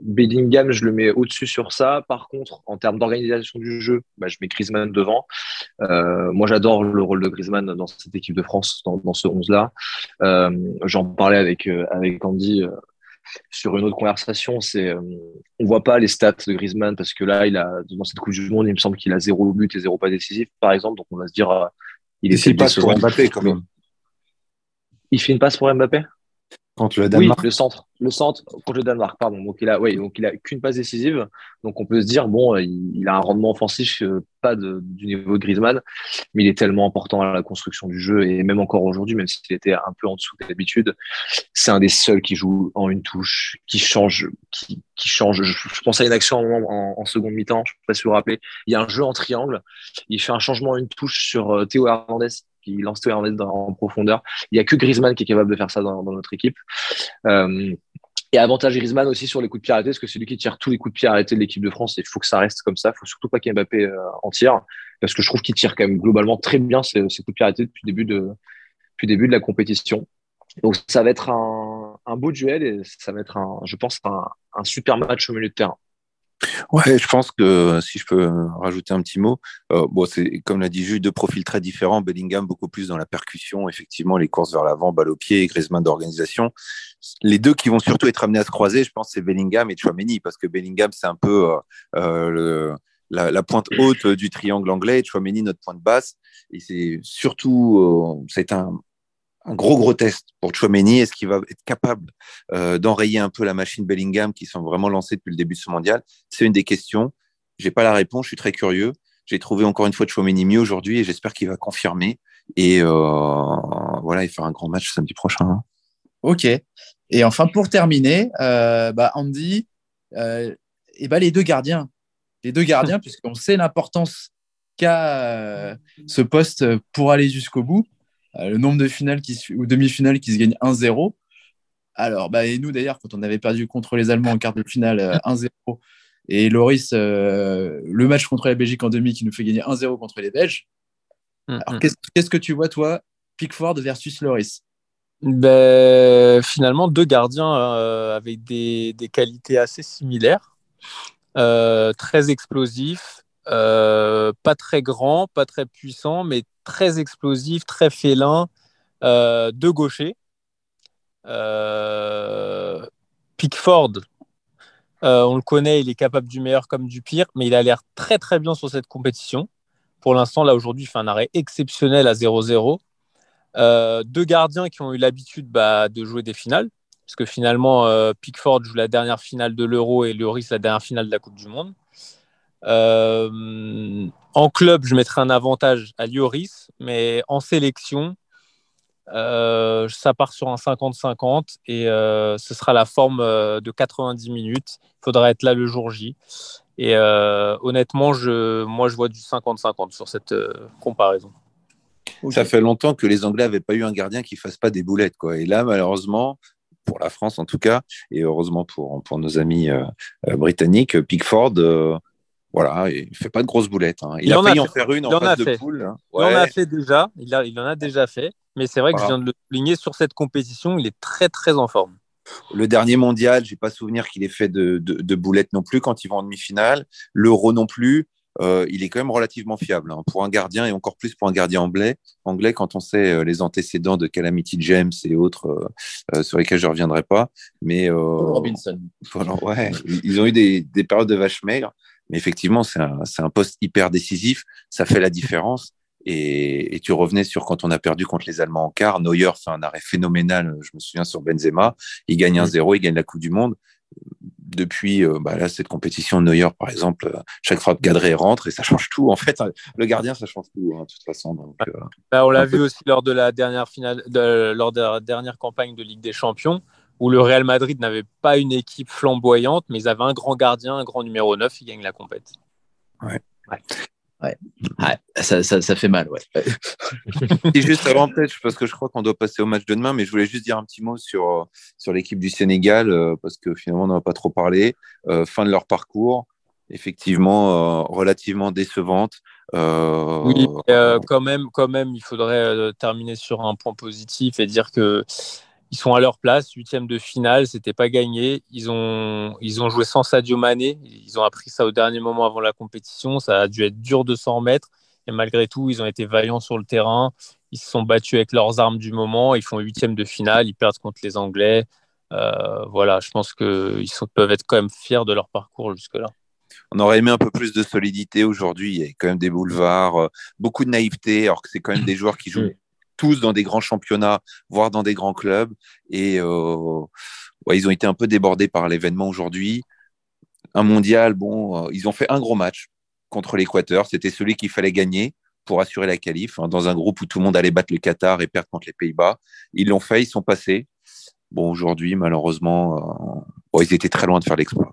Bellingham, je le mets au-dessus sur ça. Par contre, en termes d'organisation du jeu, bah, je mets Griezmann devant. Euh, moi, j'adore le rôle de Griezmann dans cette équipe de France, dans, ce 11-là. Euh, j'en parlais avec, euh, avec Andy sur une autre conversation. C'est, on voit pas les stats de Griezmann parce que là, il a, dans cette Coupe du Monde, il me semble qu'il a zéro but et zéro pas décisif, par exemple. Donc, on va se dire, il est une passe pour Mbappé quand même. Il fait une passe pour Mbappé? Contre le Danemark. Oui, le centre. Le centre contre le Danemark, pardon. Donc il a, oui, donc il a qu'une passe décisive. Donc on peut se dire bon, il, a un rendement offensif euh, pas de, du niveau de Griezmann, mais il est tellement important à la construction du jeu et même encore aujourd'hui, même s'il était un peu en dessous d'habitude, c'est un des seuls qui joue en une touche, qui change, qui, qui change. Je, pense à une action en, en, seconde mi-temps. Je ne sais pas si vous vous rappelez. Il y a un jeu en triangle. Il fait un changement en une touche sur euh, Théo Hernandez qui lance Hernandez en profondeur. Il n'y a que Griezmann qui est capable de faire ça dans, notre équipe. Euh, et avantage Griezmann aussi sur les coups de pied arrêtés, parce que c'est lui qui tire tous les coups de pied arrêtés de l'équipe de France. Il faut que ça reste comme ça. Il faut surtout pas qu'Mbappé euh, en tire, parce que je trouve qu'il tire quand même globalement très bien ces, coups de pied arrêtés depuis le début de, la compétition. Donc ça va être un, beau duel et ça va être, je pense, un super match au milieu de terrain. Ouais, je pense que si je peux rajouter un petit mot, euh, bon, c'est comme l'a dit Jules, deux profils très différents. Bellingham beaucoup plus dans la percussion, effectivement, les courses vers l'avant, balle au pied, et Griezmann d'organisation. Les deux qui vont surtout être amenés à se croiser, je pense, c'est Bellingham et Chouameni, parce que Bellingham, c'est un peu euh, euh le, la, la, pointe haute du triangle anglais, et Chouameni, notre pointe basse. Et c'est surtout, euh, c'est un, un gros gros test pour Chouameni. Est-ce qu'il va être capable euh, d'enrayer un peu la machine Bellingham qui sont vraiment lancées depuis le début de ce mondial? C'est une des questions. J'ai pas la réponse. Je suis très curieux. J'ai trouvé encore une fois Chouameni mieux aujourd'hui et j'espère qu'il va confirmer et euh, voilà et faire un grand match samedi prochain. Ok. Et enfin pour terminer, euh, bah Andy, et bah les deux gardiens, les deux gardiens puisqu'on sait l'importance qu'a ce poste pour aller jusqu'au bout. Le nombre de finales qui, ou demi-finales qui se gagnent 1-0. Alors, bah, et nous d'ailleurs, quand on avait perdu contre les Allemands en quart de finale 1-0, et Loris, le match contre la Belgique en demi qui nous fait gagner 1-0 contre les Belges. Mm, Alors, qu'est-ce que tu vois, toi, Pickford versus Loris? Ben, Finalement, deux gardiens euh, avec des, qualités assez similaires, euh, très explosifs, euh, pas très grands, pas très puissants, mais très explosifs, très félins, deux gauchers. Pickford, on le connaît, il est capable du meilleur comme du pire, mais il a l'air très très bien sur cette compétition. Pour l'instant, là aujourd'hui, il fait un arrêt exceptionnel à 0-0. Euh, deux gardiens qui ont eu l'habitude bah, de jouer des finales, parce que finalement, euh, Pickford joue la dernière finale de l'Euro et Lloris la dernière finale de la Coupe du Monde. Euh, en club, je mettrai un avantage à Lloris, mais en sélection, ça part sur un 50-50 et ce sera la forme de 90 minutes. Il faudra être là le jour J. Et euh, honnêtement, moi, je vois du 50-50 sur cette euh, comparaison. Ça fait longtemps que les Anglais n'avaient pas eu un gardien qui fasse pas des boulettes. Quoi. Et là, malheureusement, pour la France en tout cas, et heureusement pour, nos amis euh, britanniques, Pickford, voilà, il ne fait pas de grosses boulettes. Hein. Il, a failli en, faire une en, face de poule. Hein. Il en a fait déjà, il, il en a déjà fait. Mais c'est vrai que je viens de le souligner, sur cette compétition, il est très très en forme. Le dernier mondial, j'ai pas souvenir qu'il ait fait de, boulettes non plus quand ils vont en demi-finale. L'euro non plus. Euh, il est quand même relativement fiable hein, pour un gardien et encore plus pour un gardien anglais. Anglais, quand on sait euh, les antécédents de Calamity James et autres euh, sur lesquels je ne reviendrai pas. Mais Robinson. ouais, ils ont eu des, périodes de vache maigre, mais effectivement, c'est un, un, poste hyper décisif. Ça fait la différence. Et, tu revenais sur quand on a perdu contre les Allemands en quart, Neuer fait un arrêt phénoménal, je me souviens sur Benzema, il gagne 1-0, mm. il gagne la Coupe du Monde. Depuis euh, bah là, cette compétition, Neuer, par exemple, chaque fois que Gadré rentre et ça change tout. En fait, le gardien, ça change tout, hein, de toute façon. Donc, euh, bah, on l'a vu aussi lors de la dernière finale, de, lors de la dernière campagne de Ligue des Champions, où le Real Madrid n'avait pas une équipe flamboyante, mais ils avaient un grand gardien, un grand numéro 9, il gagne la compétition. Ouais. ouais. Ouais. ça, ça, ça, fait mal, ouais. Et juste avant, peut-être, parce que je crois qu'on doit passer au match de demain, mais je voulais juste dire un petit mot sur, sur l'équipe du Sénégal, euh, parce que finalement, on n'en a pas trop parlé. Euh, fin de leur parcours, effectivement, euh, relativement décevante. oui, quand, même, quand même, il faudrait terminer sur un point positif et dire que ils sont à leur place, huitième de finale, c'était pas gagné. Ils ont, ils ont joué sans Sadio Mané. Ils ont appris ça au dernier moment avant la compétition. Ça a dû être dur de s'en remettre. Et malgré tout, ils ont été vaillants sur le terrain. Ils se sont battus avec leurs armes du moment. Ils font huitième de finale. Ils perdent contre les Anglais. Euh, voilà, je pense qu'ils peuvent être quand même fiers de leur parcours jusque-là. On aurait aimé un peu plus de solidité aujourd'hui. Il y a quand même des boulevards, euh, beaucoup de naïveté, alors que c'est quand même des joueurs qui jouent tous dans des grands championnats, voire dans des grands clubs. Et euh, ouais, ils ont été un peu débordés par l'événement aujourd'hui. Un mondial, bon, euh, ils ont fait un gros match contre l'Équateur. C'était celui qu'il fallait gagner pour assurer la qualif, hein, dans un groupe où tout le monde allait battre le Qatar et perdre contre les Pays-Bas. Ils l'ont fait, ils sont passés. Bon, aujourd'hui, malheureusement, euh, ils étaient très loin de faire l'exploit.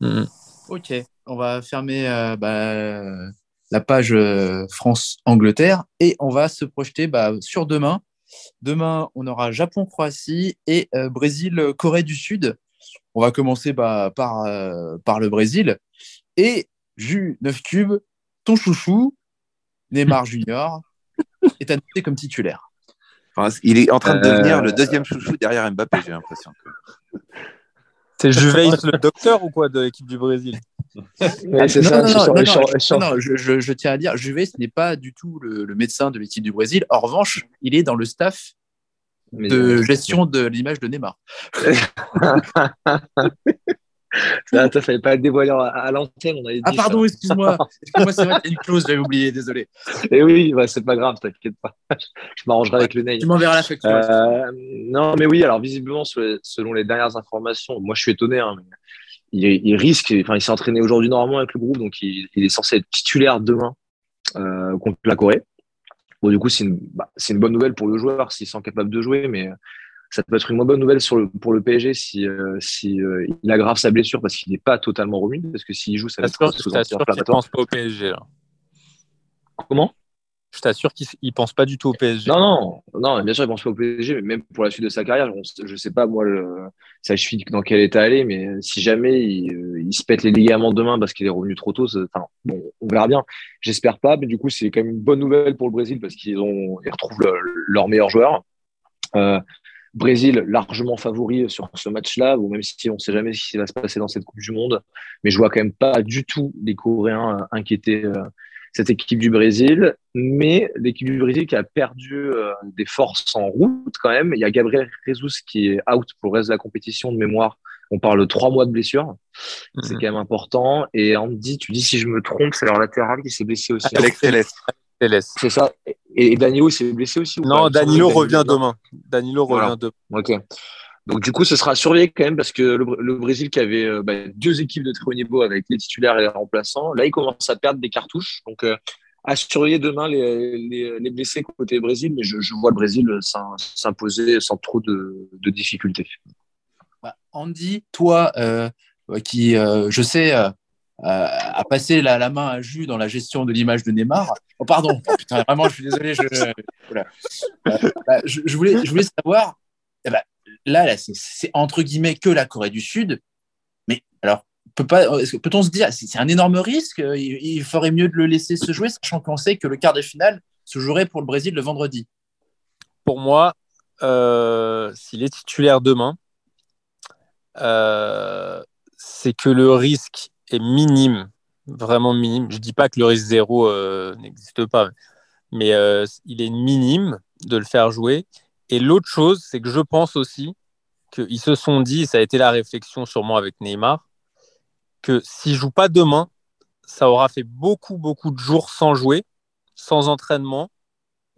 Mmh. Ok, on va fermer bah, la page euh, France-Angleterre et on va se projeter bah, sur demain. Demain, on aura Japon-Croatie et euh, Brésil-Corée du Sud. On va commencer bah, par, euh, par le Brésil. Et Jus 9 cubes, ton chouchou, Neymar Junior, est annoncé comme titulaire. il est en train de devenir le deuxième chouchou derrière Mbappé, j'ai l'impression. C'est Juveis le docteur ou quoi de l'équipe du Brésil? c'est ça. Non, je, tiens à dire, Juve, ce n'est pas du tout le, médecin de l'équipe du Brésil. En revanche, il est dans le staff de gestion de l'image de Neymar. Ça, ça fallait pas être dévoilé à, l'antenne. Ah, pardon, excuse-moi. Excuse-moi, c'est vrai qu'il y a une clause, j'avais oublié, désolé. Et oui, bah, c'est pas grave, t'inquiète pas. Je m'arrangerai avec le nez. Tu m'enverras la facture. Euh, non, mais oui, alors visiblement, selon les dernières informations, moi je suis étonné, hein, mais il, risque, enfin, il s'est entraîné aujourd'hui normalement avec le groupe, donc il, est censé être titulaire demain euh, contre la Corée. Bon, du coup, c'est une, bah, une, bonne nouvelle pour le joueur s'il sent capable de jouer, mais ça peut être une moins bonne nouvelle sur le, pour le PSG si, euh, si euh, il aggrave sa blessure parce qu'il n'est pas totalement remis, parce que s'il joue, ça va être pense pas au PSG. Là. Comment? Je t'assure qu'il ne pense pas du tout au PSG. Non, non, non, bien sûr, il pense pas au PSG, mais même pour la suite de sa carrière, je ne sais pas, moi, le, sa cheville dans quel état est, mais si jamais il, euh, il se pète les ligaments demain parce qu'il est revenu trop tôt, on verra bien. J'espère pas, mais du coup, c'est quand même une bonne nouvelle pour le Brésil parce qu'ils ont, ils retrouvent le, leur meilleur joueur. Euh, Brésil largement favori sur ce match-là, ou même si on ne sait jamais ce qui va se passer dans cette Coupe du Monde, mais je vois quand même pas du tout les Coréens euh, inquiéter euh, cette équipe du Brésil, mais l'équipe du Brésil qui a perdu euh, des forces en route quand même. Il y a Gabriel Jesus qui est out pour le reste de la compétition de mémoire. On parle de trois mois de blessure. C'est Mhm. quand même important. Et Andy, tu dis si je me trompe, c'est leur latéral qui s'est blessé aussi. Alex Telles. C'est ça. Et, Danilo s'est blessé aussi ou Non, Danilo revient demain. Danilo Voilà. revient demain. Ok. Donc du coup, ce sera surveillé quand même parce que le, le Brésil qui avait euh, bah, deux équipes de très haut niveau avec les titulaires et les remplaçants, là, il commence à perdre des cartouches. Donc euh, à surveiller demain les, les, les blessés côté Brésil, mais je, je vois le Brésil s'im- s'imposer sans trop de, de difficultés. Bah, Andy, toi, euh, qui, euh, je sais, a passé la, la main à Jus dans la gestion de l'image de Neymar. Oh, pardon, Oh, putain, vraiment, je suis désolé. Je, voilà. Bah, je, je voulais, je voulais savoir, eh ben, là, c'est- entre guillemets que la Corée du Sud. Mais alors, peut-on se dire, c'est un énorme risque il, il ferait mieux de le laisser se jouer, sachant qu'on sait que le quart de finale se jouerait pour le Brésil le vendredi? Pour moi, euh, s'il est titulaire demain, euh, c'est que le risque est minime, vraiment minime. Je dis pas que le risque zéro euh, n'existe pas, mais euh, il est minime de le faire jouer. Et l'autre chose, c'est que je pense aussi qu'ils se sont dit, ça a été la réflexion sûrement avec Neymar, que s'il joue pas demain, ça aura fait beaucoup, beaucoup de jours sans jouer, sans entraînement,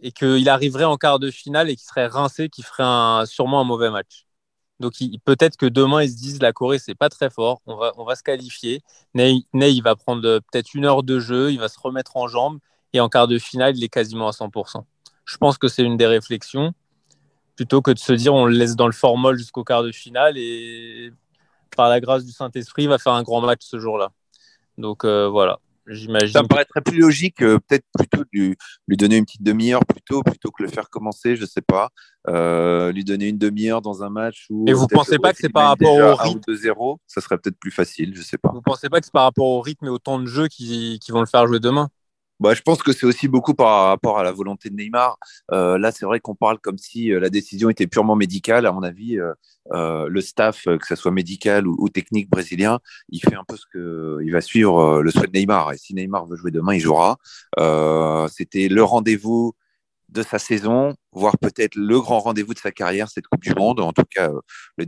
et qu'il arriverait en quart de finale et qu'il serait rincé, qu'il ferait sûrement un mauvais match. Donc peut-être que demain, ils se disent la Corée, c'est pas très fort, on va, on va se qualifier. Ney, Ney, il va prendre euh, peut-être une heure de jeu, il va se remettre en jambes, et en quart de finale, il est quasiment à 100%. Je pense que c'est une des réflexions, plutôt que de se dire on le laisse dans le formol jusqu'au quart de finale, et par la grâce du Saint-Esprit, il va faire un grand match ce jour-là. Donc euh, voilà, j'imagine. Ça me paraîtrait plus logique, euh, peut-être plutôt de lui, lui donner une petite demi-heure plutôt, plôt que le faire commencer, je sais pas. Euh, lui donner une demi-heure dans un match où. Et vous peut-être pensez pas que c'est par rapport au 1 rythme ou 2-0 Ça serait peut-être plus facile, je sais pas. Vous pensez pas que c'est par rapport au rythme et au temps de jeu qui, qui vont le faire jouer demain? Bah, je pense que c'est aussi beaucoup par rapport à la volonté de Neymar. Euh, là, c'est vrai qu'on parle comme si euh, la décision était purement médicale. À mon avis, euh, euh, le staff, euh, que ce soit médical ou, technique brésilien, il fait un peu ce que il va suivre le souhait de Neymar. Et si Neymar veut jouer demain, il jouera. Euh, C'était le rendez-vous de sa saison, voire peut-être le grand rendez-vous de sa carrière, cette Coupe du Monde. En tout cas, le,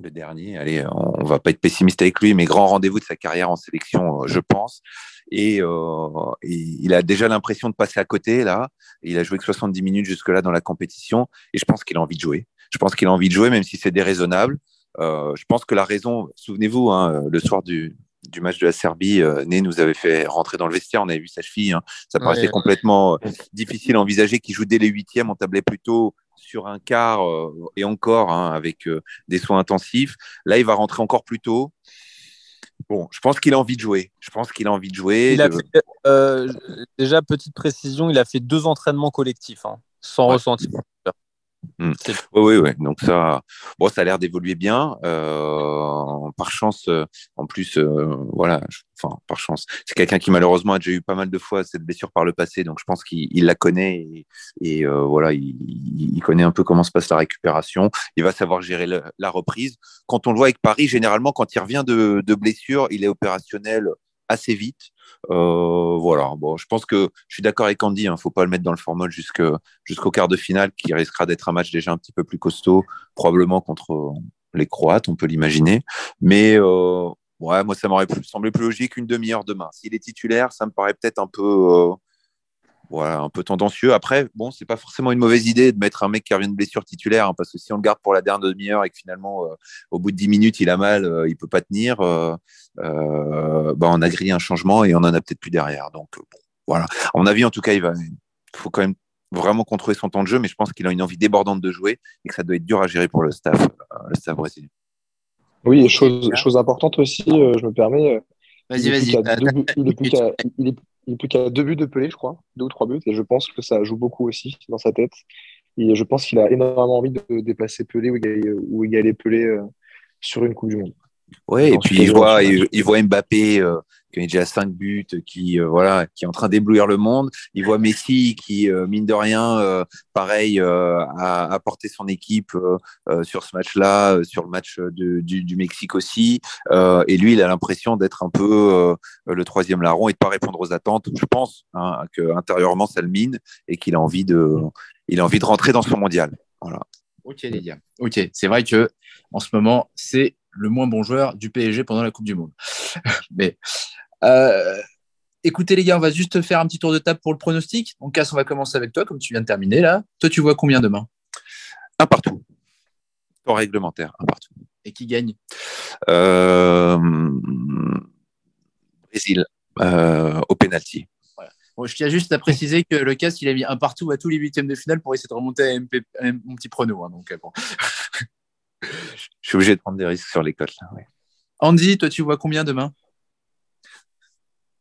le dernier. Allez, on va pas être pessimiste avec lui, mais grand rendez-vous de sa carrière en sélection, je pense. Et, euh, et il a déjà l'impression de passer à côté là. Il a joué que 70 minutes jusque-là dans la compétition, et je pense qu'il a envie de jouer. Je pense qu'il a envie de jouer, même si c'est déraisonnable. Euh, je pense que la raison, souvenez-vous, hein, le soir du, du match de la Serbie, euh, Né nous avait fait rentrer dans le vestiaire, on avait vu sa cheville. hein. Ça paraissait Ouais. complètement euh, difficile à envisager qu'il joue dès les huitièmes. On tablait plutôt sur un quart et encore hein, avec des soins intensifs. Là, il va rentrer encore plus tôt. Bon, je pense qu'il a envie de jouer. Je pense qu'il a envie de jouer. Il a de- fait, euh, Déjà, petite précision, il a fait deux entraînements collectifs, hein, sans Ouais. ressenti. Hmm. Oui, oui, oui. Donc ça, bon, ça a l'air d'évoluer bien. Euh, par chance, euh, en plus, euh, voilà, je- enfin, par chance, c'est quelqu'un qui malheureusement a déjà eu pas mal de fois cette blessure par le passé, donc je pense qu'il il la connaît et, et, voilà, il, il- il connaît un peu comment se passe la récupération. Il va savoir gérer le- la reprise. Quand on le voit avec Paris, généralement, quand il revient de, de blessure, il est opérationnel assez vite. Euh, voilà. Bon, je pense que je suis d'accord avec Andy. Il faut pas le mettre dans le formol jusqu'au quart de finale, qui risquera d'être un match déjà un petit peu plus costaud, probablement contre les Croates, on peut l'imaginer. Mais euh, ouais, moi, ça m'aurait semblé plus logique une demi-heure demain. S'il est titulaire, ça me paraît peut-être un peu, euh, voilà, un peu tendancieux. Après, bon, c'est pas forcément une mauvaise idée de mettre un mec qui revient de blessure titulaire, hein, parce que si on le garde pour la dernière demi-heure et que finalement, euh, au bout de 10 minutes, il a mal, euh, il peut pas tenir, euh, euh, bah, on a grillé un changement et on en a peut-être plus derrière. Donc, euh, bon, voilà. À mon avis, en tout cas, il va, faut quand même vraiment contrôler son temps de jeu, mais je pense qu'il a une envie débordante de jouer et que ça doit être dur à gérer pour le staff, euh, le staff brésilien. Oui, et chose, chose importante aussi, euh, je me permets. euh, Vas-y, il est plus vas-y. qu'à Il est plus qu'à a deux buts de Pelé, je crois, deux ou trois buts, et je pense que ça joue beaucoup aussi dans sa tête. Et je pense qu'il a énormément envie de déplacer Pelé ou égaler, Pelé euh, sur une Coupe du Monde. Oui, et puis il voit, il, voit Mbappé euh, qui est déjà à 5 buts, qui, euh, voilà, qui est en train d'éblouir le monde. Il voit Messi qui, euh, mine de rien, euh, pareil, a, a, porté son équipe sur ce match-là, sur le match de, du, du, Mexique aussi. et lui, il a l'impression d'être un peu le troisième larron et de pas répondre aux attentes. Je pense hein, que intérieurement, ça le mine et qu'il a envie de, il a envie de rentrer dans son mondial. Voilà. Ok les gars. Ok, c'est vrai que en ce moment, c'est le moins bon joueur du PSG pendant la Coupe du Monde. Mais euh, écoutez les gars, on va juste faire un petit tour de table pour le pronostic. Donc Cass, on va commencer avec toi, comme tu viens de terminer là. Toi, tu vois combien demain? Un partout. Temps réglementaire, un partout. Et qui gagne? Euh... Brésil euh, au penalty. je tiens juste à préciser que le Cass, il a mis un partout à tous les huitièmes de finale pour essayer de remonter à, MP... mon petit prono. Hein, donc, bon. je suis obligé de prendre des risques sur les cotes. Là, Andy, toi, tu vois combien demain?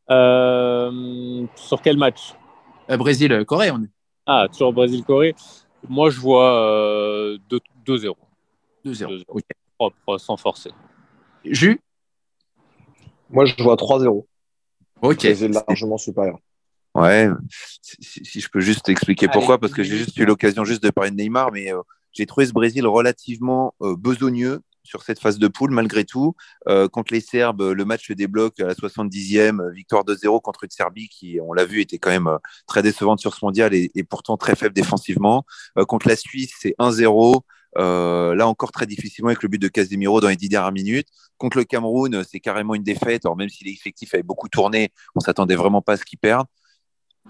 Euh, Sur quel match? Euh, Brésil-Corée, on est. Ah, toujours Brésil-Corée. Moi, je vois 2-0. 2-0. Propre, sans forcer. Jus Moi, je vois 3-0. Ok. Brésil largement supérieur. Ouais, si, si, je peux juste expliquer pourquoi, parce que j'ai juste eu l'occasion juste de parler de Neymar, mais euh, j'ai trouvé ce Brésil relativement euh, besogneux sur cette phase de poule, malgré tout. Euh, contre les Serbes, le match se débloque à la 70e, victoire 2-0 contre une Serbie qui, on l'a vu, était quand même euh, très décevante sur ce mondial et, pourtant très faible défensivement. Contre la Suisse, c'est 1-0. Euh, là encore très difficilement avec le but de Casemiro dans les dix dernières minutes. Contre le Cameroun, c'est carrément une défaite. Alors même si l'effectif avait beaucoup tourné, on s'attendait vraiment pas à ce qu'ils perdent.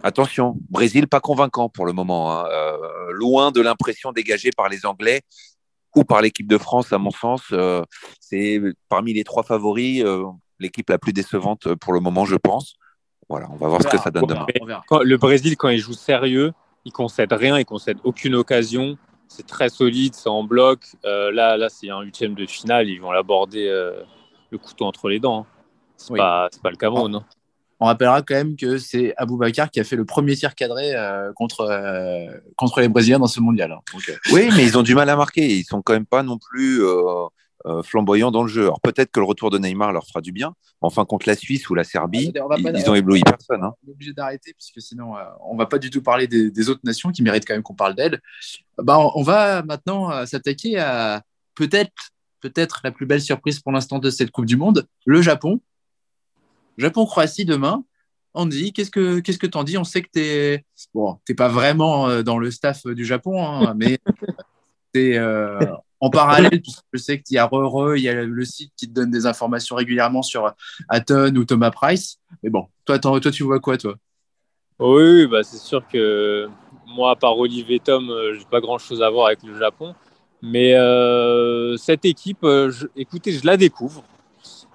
Attention, Brésil pas convaincant pour le moment, hein. euh, loin de l'impression dégagée par les Anglais ou par l'équipe de France, à mon sens. Euh, c'est parmi les trois favoris euh, l'équipe la plus décevante pour le moment, je pense. Voilà, on va voir on ce que ça donne demain. Quand, le Brésil, quand il joue sérieux, il concède rien, il concède aucune occasion. C'est très solide, c'est en bloc. Là, là c'est un huitième de finale, ils vont l'aborder le couteau entre les dents. Hein. C'est oui. pas, pas, le Cameroun. On rappellera quand même que c'est Aboubacar qui a fait le premier tir cadré euh, contre, euh, contre les Brésiliens dans ce mondial. Hein. Donc, euh... Oui, mais ils ont du mal à marquer. Ils sont quand même pas non plus flamboyants dans le jeu. Alors peut-être que le retour de Neymar leur fera du bien. Enfin, contre la Suisse ou la Serbie, ah, ils, pas, ils, ont ébloui personne. Hein. On est obligé d'arrêter puisque sinon on va pas du tout parler des, des autres nations qui méritent quand même qu'on parle d'elles. Bah, on va maintenant s'attaquer à peut-être peut-être la plus belle surprise pour l'instant de cette Coupe du Monde, le Japon Japon-Croatie demain. Andy, qu'est-ce que qu'est-ce que t'en dis? On sait que t'es bon, pas vraiment euh, dans le staff du Japon, hein, mais t'es euh, en parallèle. Je sais qu'il y a Re, il y a le site qui te donne des informations régulièrement sur Aton ou Thomas Price. Mais bon, toi, toi, tu vois quoi, toi? Oui, bah c'est sûr que moi, à part Olivier Tom, euh, j'ai pas grand-chose à voir avec le Japon. Mais euh, cette équipe, écoutez, je la découvre.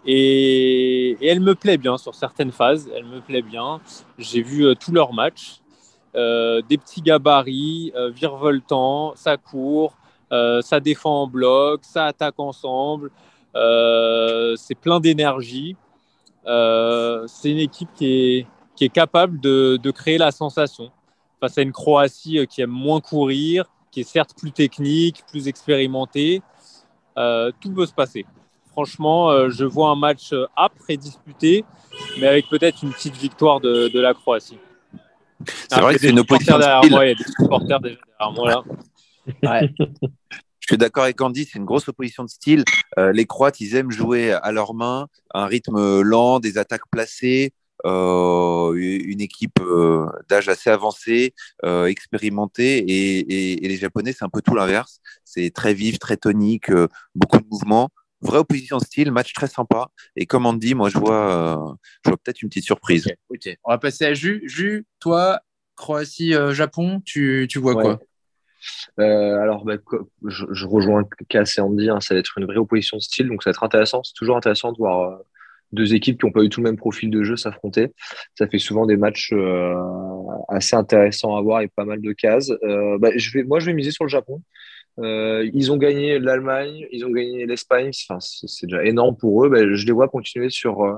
Et, elle me plaît bien sur certaines phases. Elle me plaît bien. J'ai vu euh, tous leurs matchs. Euh, des petits gabarits, euh, virevoltants, ça court, euh, ça défend en bloc, ça attaque ensemble. C'est plein d'énergie. c'est une équipe qui est, capable de, créer la sensation face à une Croatie qui aime moins courir, qui est certes plus technique, plus expérimentée. tout peut se passer franchement, euh, je vois un match euh, âpre et disputé, mais avec peut-être une petite victoire de, de la Croatie. C'est vrai que c'est une opposition derrière moi, il y a des supporters derrière moi là. Ouais. Je suis d'accord avec Andy, c'est une grosse opposition de style. Euh, les Croates, ils aiment jouer à leurs mains, un rythme lent, des attaques placées, euh, une équipe euh, d'âge assez avancé, euh, expérimentée, et, et, et, les Japonais, c'est un peu tout l'inverse. C'est très vif, très tonique, beaucoup de mouvements vraie opposition style, match très sympa. Et comme on dit, moi, je vois, euh, je vois peut-être une petite surprise. Okay, ok, on va passer à Jus. Jus, toi, Croatie-Japon, euh, tu, tu, vois ouais. quoi euh, alors, bah, je, je, rejoins Cass et Andy, hein, ça va être une vraie opposition de style, donc ça va être intéressant. C'est toujours intéressant de voir euh, deux équipes qui n'ont pas eu tout le même profil de jeu s'affronter. Ça fait souvent des matchs euh, assez intéressants à voir et pas mal de cases. Bah, je vais, moi, je vais miser sur le Japon. Euh, ils ont gagné l'Allemagne, ils ont gagné l'Espagne. Enfin, c'est déjà énorme pour eux. Ben, je les vois continuer sur, euh,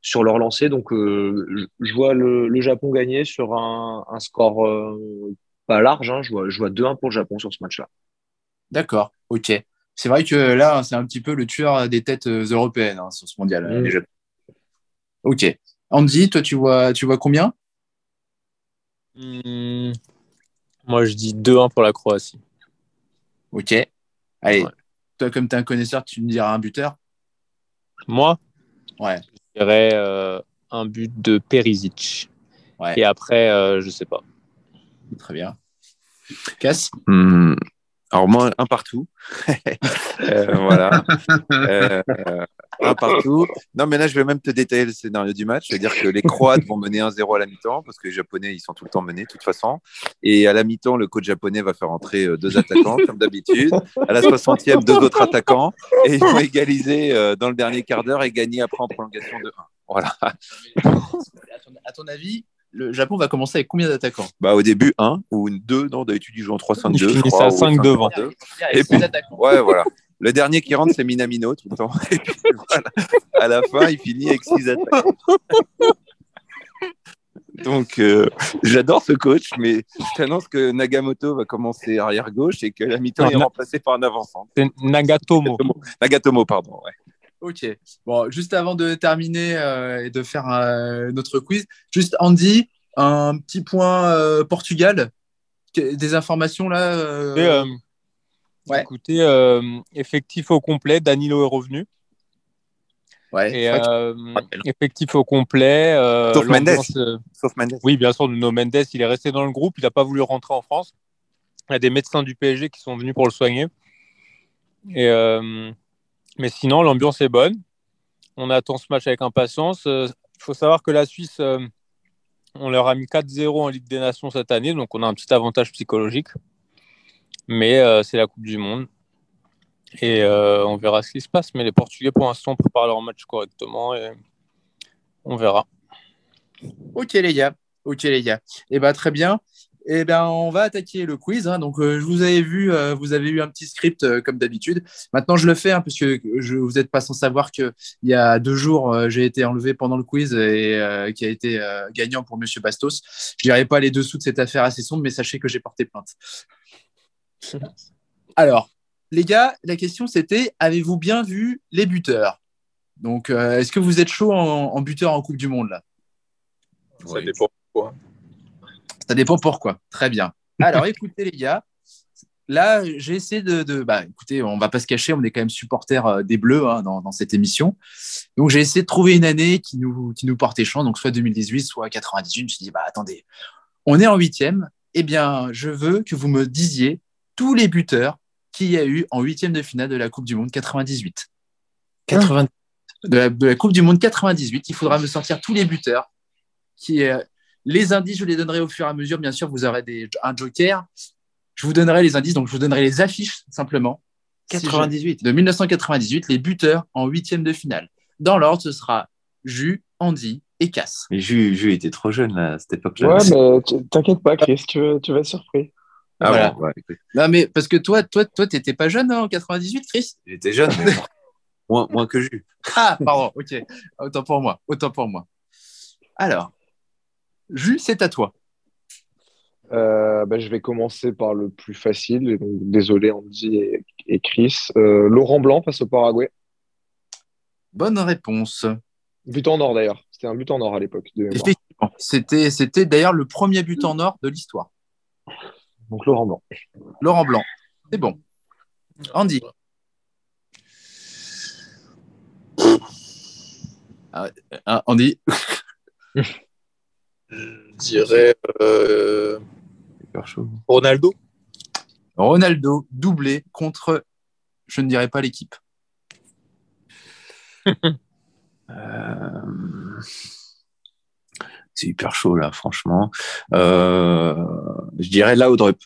sur leur lancée. Donc, euh, je vois le, le, Japon gagner sur un, un score euh, pas large. Hein. Je vois, je vois 2-1 pour le Japon sur ce match-là. D'accord, ok. C'est vrai que là, c'est un petit peu le tueur des têtes européennes hein, sur ce mondial. Mm. Ok. Andy, toi, tu vois, tu vois combien? Hmm, Moi, je dis 2-1 pour la Croatie. Ok. Allez, Ouais. toi, comme tu es un connaisseur, tu me diras un buteur? Moi, Ouais. je dirais euh, un but de Perisic. Ouais. Et après, euh, je sais pas. Très bien. Casse Hmm. Alors moi, un partout. Euh, voilà. Un partout. Non, mais là, je vais même te détailler le scénario du match. C'est-à-dire que les Croates vont mener 1-0 à la mi-temps, parce que les Japonais, ils sont tout le temps menés, de toute façon. Et à la mi-temps, le coach japonais va faire entrer euh, deux attaquants, comme d'habitude. À la 60e, deux autres attaquants. Et ils vont égaliser euh, dans le dernier quart d'heure et gagner après en prolongation de 1. Voilà. à, ton, avis, le Japon va commencer avec combien d'attaquants? Bah, au début, 1 ou 2. Non, d'habitude, ils jouent en 3-5-2. Ils finissent à ou 5 devant. 5-2. Et puis-. Ouais, voilà. Le dernier qui rentre, c'est Minamino tout le temps. Et puis, voilà. À la fin, il finit avec 6 attaques. Donc, euh, j'adore ce coach, mais je t'annonce que Nagamoto va commencer arrière gauche et que la mi-temps est Na- remplacé par un avançant. C'est Nagatomo. Nagatomo, pardon. Ouais. Ok. Bon, juste avant de terminer euh, et de faire euh, notre quiz, juste Andy, un petit point euh, Portugal. Des informations là euh, Et, euh, Ouais. Écoutez, euh, effectif au complet, Danilo est revenu. Ouais. Et euh, effectif au complet. euh, Sauf Mendes. euh, Sauf Mendes. Oui, bien sûr, Nuno Mendes, il est resté dans le groupe, il n'a pas voulu rentrer en France. Il y a des médecins du PSG qui sont venus pour le soigner. Et, euh, mais sinon, l'ambiance est bonne. On attend ce match avec impatience. Il faut savoir que la Suisse, euh, on leur a mis 4-0 en Ligue des Nations cette année, donc on a un petit avantage psychologique. Mais euh, c'est la Coupe du Monde. Et euh, on verra ce qui se passe. Mais les Portugais, pour l'instant, préparent leur match correctement et on verra. Ok les gars. Ok les gars. Et ben très bien. Et ben on va attaquer le quiz. hein. Donc euh, je vous avais vu, vous avez eu un petit script comme d'habitude. Maintenant je le fais hein, parce vous n'êtes pas sans savoir que il y a deux jours j'ai été enlevé pendant le quiz et qui a été gagnant pour Monsieur Bastos. Je dirai pas les dessous de cette affaire assez sombre, mais sachez que j'ai porté plainte. Alors les gars, la question c'était avez-vous bien vu les buteurs? Donc euh, est-ce que vous êtes chaud en, en buteur en Coupe du Monde là? Ça dépend. Ça dépend pourquoi. Très bien. Alors, écoutez, les gars, là, j'ai essayé de, de- Bah, écoutez, on va pas se cacher, on est quand même supporters euh, des Bleus hein, dans, dans cette émission. Donc, j'ai essayé de trouver une année qui nous, qui nous portait chance, donc soit 2018, soit 98. Je me suis dit, bah, attendez, on est en huitième. Eh bien, je veux que vous me disiez tous les buteurs qu'il y a eu en huitième de finale de la Coupe du Monde 98. 80 de, la, de la Coupe du Monde 98. Il faudra me sortir tous les buteurs qui, euh, les indices, je les donnerai au fur et à mesure. Bien sûr, vous aurez des, un joker. Je vous donnerai les indices, donc je vous donnerai les affiches simplement. Si je- 98. de 1998, les buteurs en huitième de finale. Dans l'ordre, ce sera Jus, Andy et Cass. Mais Ju, Ju était trop jeune là, à cette époque-là. Ouais, mais t'inquiète pas, Chris, tu, vas- tu vas être surpris. Ah Voilà. bon, ouais, écoute, Non, mais parce que toi, toi, toi, t'étais pas jeune hein, en 98, Chris? J'étais jeune, mais moins, moins que Ju. Ah, pardon, ok. Autant pour moi, autant pour moi. Alors, Jus, c'est à toi. Euh, bah, je vais commencer par le plus facile. donc, désolé, Andy et, et Chris. Euh, Laurent Blanc face au Paraguay. Bonne réponse. But en or d'ailleurs. C'était un but en or à l'époque. Effectivement, c'était, c'était d'ailleurs le premier but en or de l'histoire. Donc Laurent Blanc. Laurent Blanc. C'est bon. Andy. Ah, ah, Andy. Je dirais euh, chaud. Ronaldo. Ronaldo doublé contre, je ne dirais pas l'équipe. Euh, C'est hyper chaud là, franchement. Euh, Je dirais Laudrup.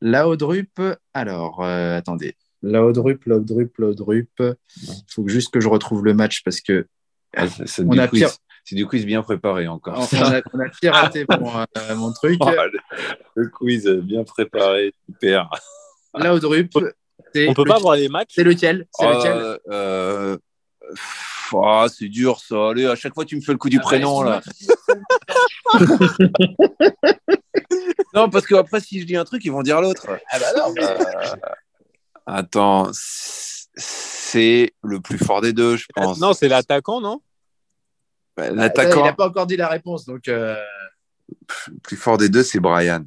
Laudrup, alors, euh, attendez. Laudrup, Laudrup, Laudrup. Il faut juste que je retrouve le match parce que Ah, c'est- c'est On du a quiz. pire. C'est du quiz bien préparé encore. on, on a, on a piraté mon, euh, mon truc. Oh, le, le quiz bien préparé, super. Laudrup, On peut pas voir les matchs. C'est lequel? C'est lequel? Euh, euh, ah, c'est dur ça. Allez, à chaque fois, tu me fais le coup du Ah, prénom bah, là. non, parce que après, si je dis un truc, ils vont dire l'autre. Ah bah non, mais- Euh, Attends, c'est le plus fort des deux, je pense. Non, c'est l'attaquant, non? Il L'attaquant n'a pas encore dit la réponse, donc euh, le plus fort des deux, c'est Brian.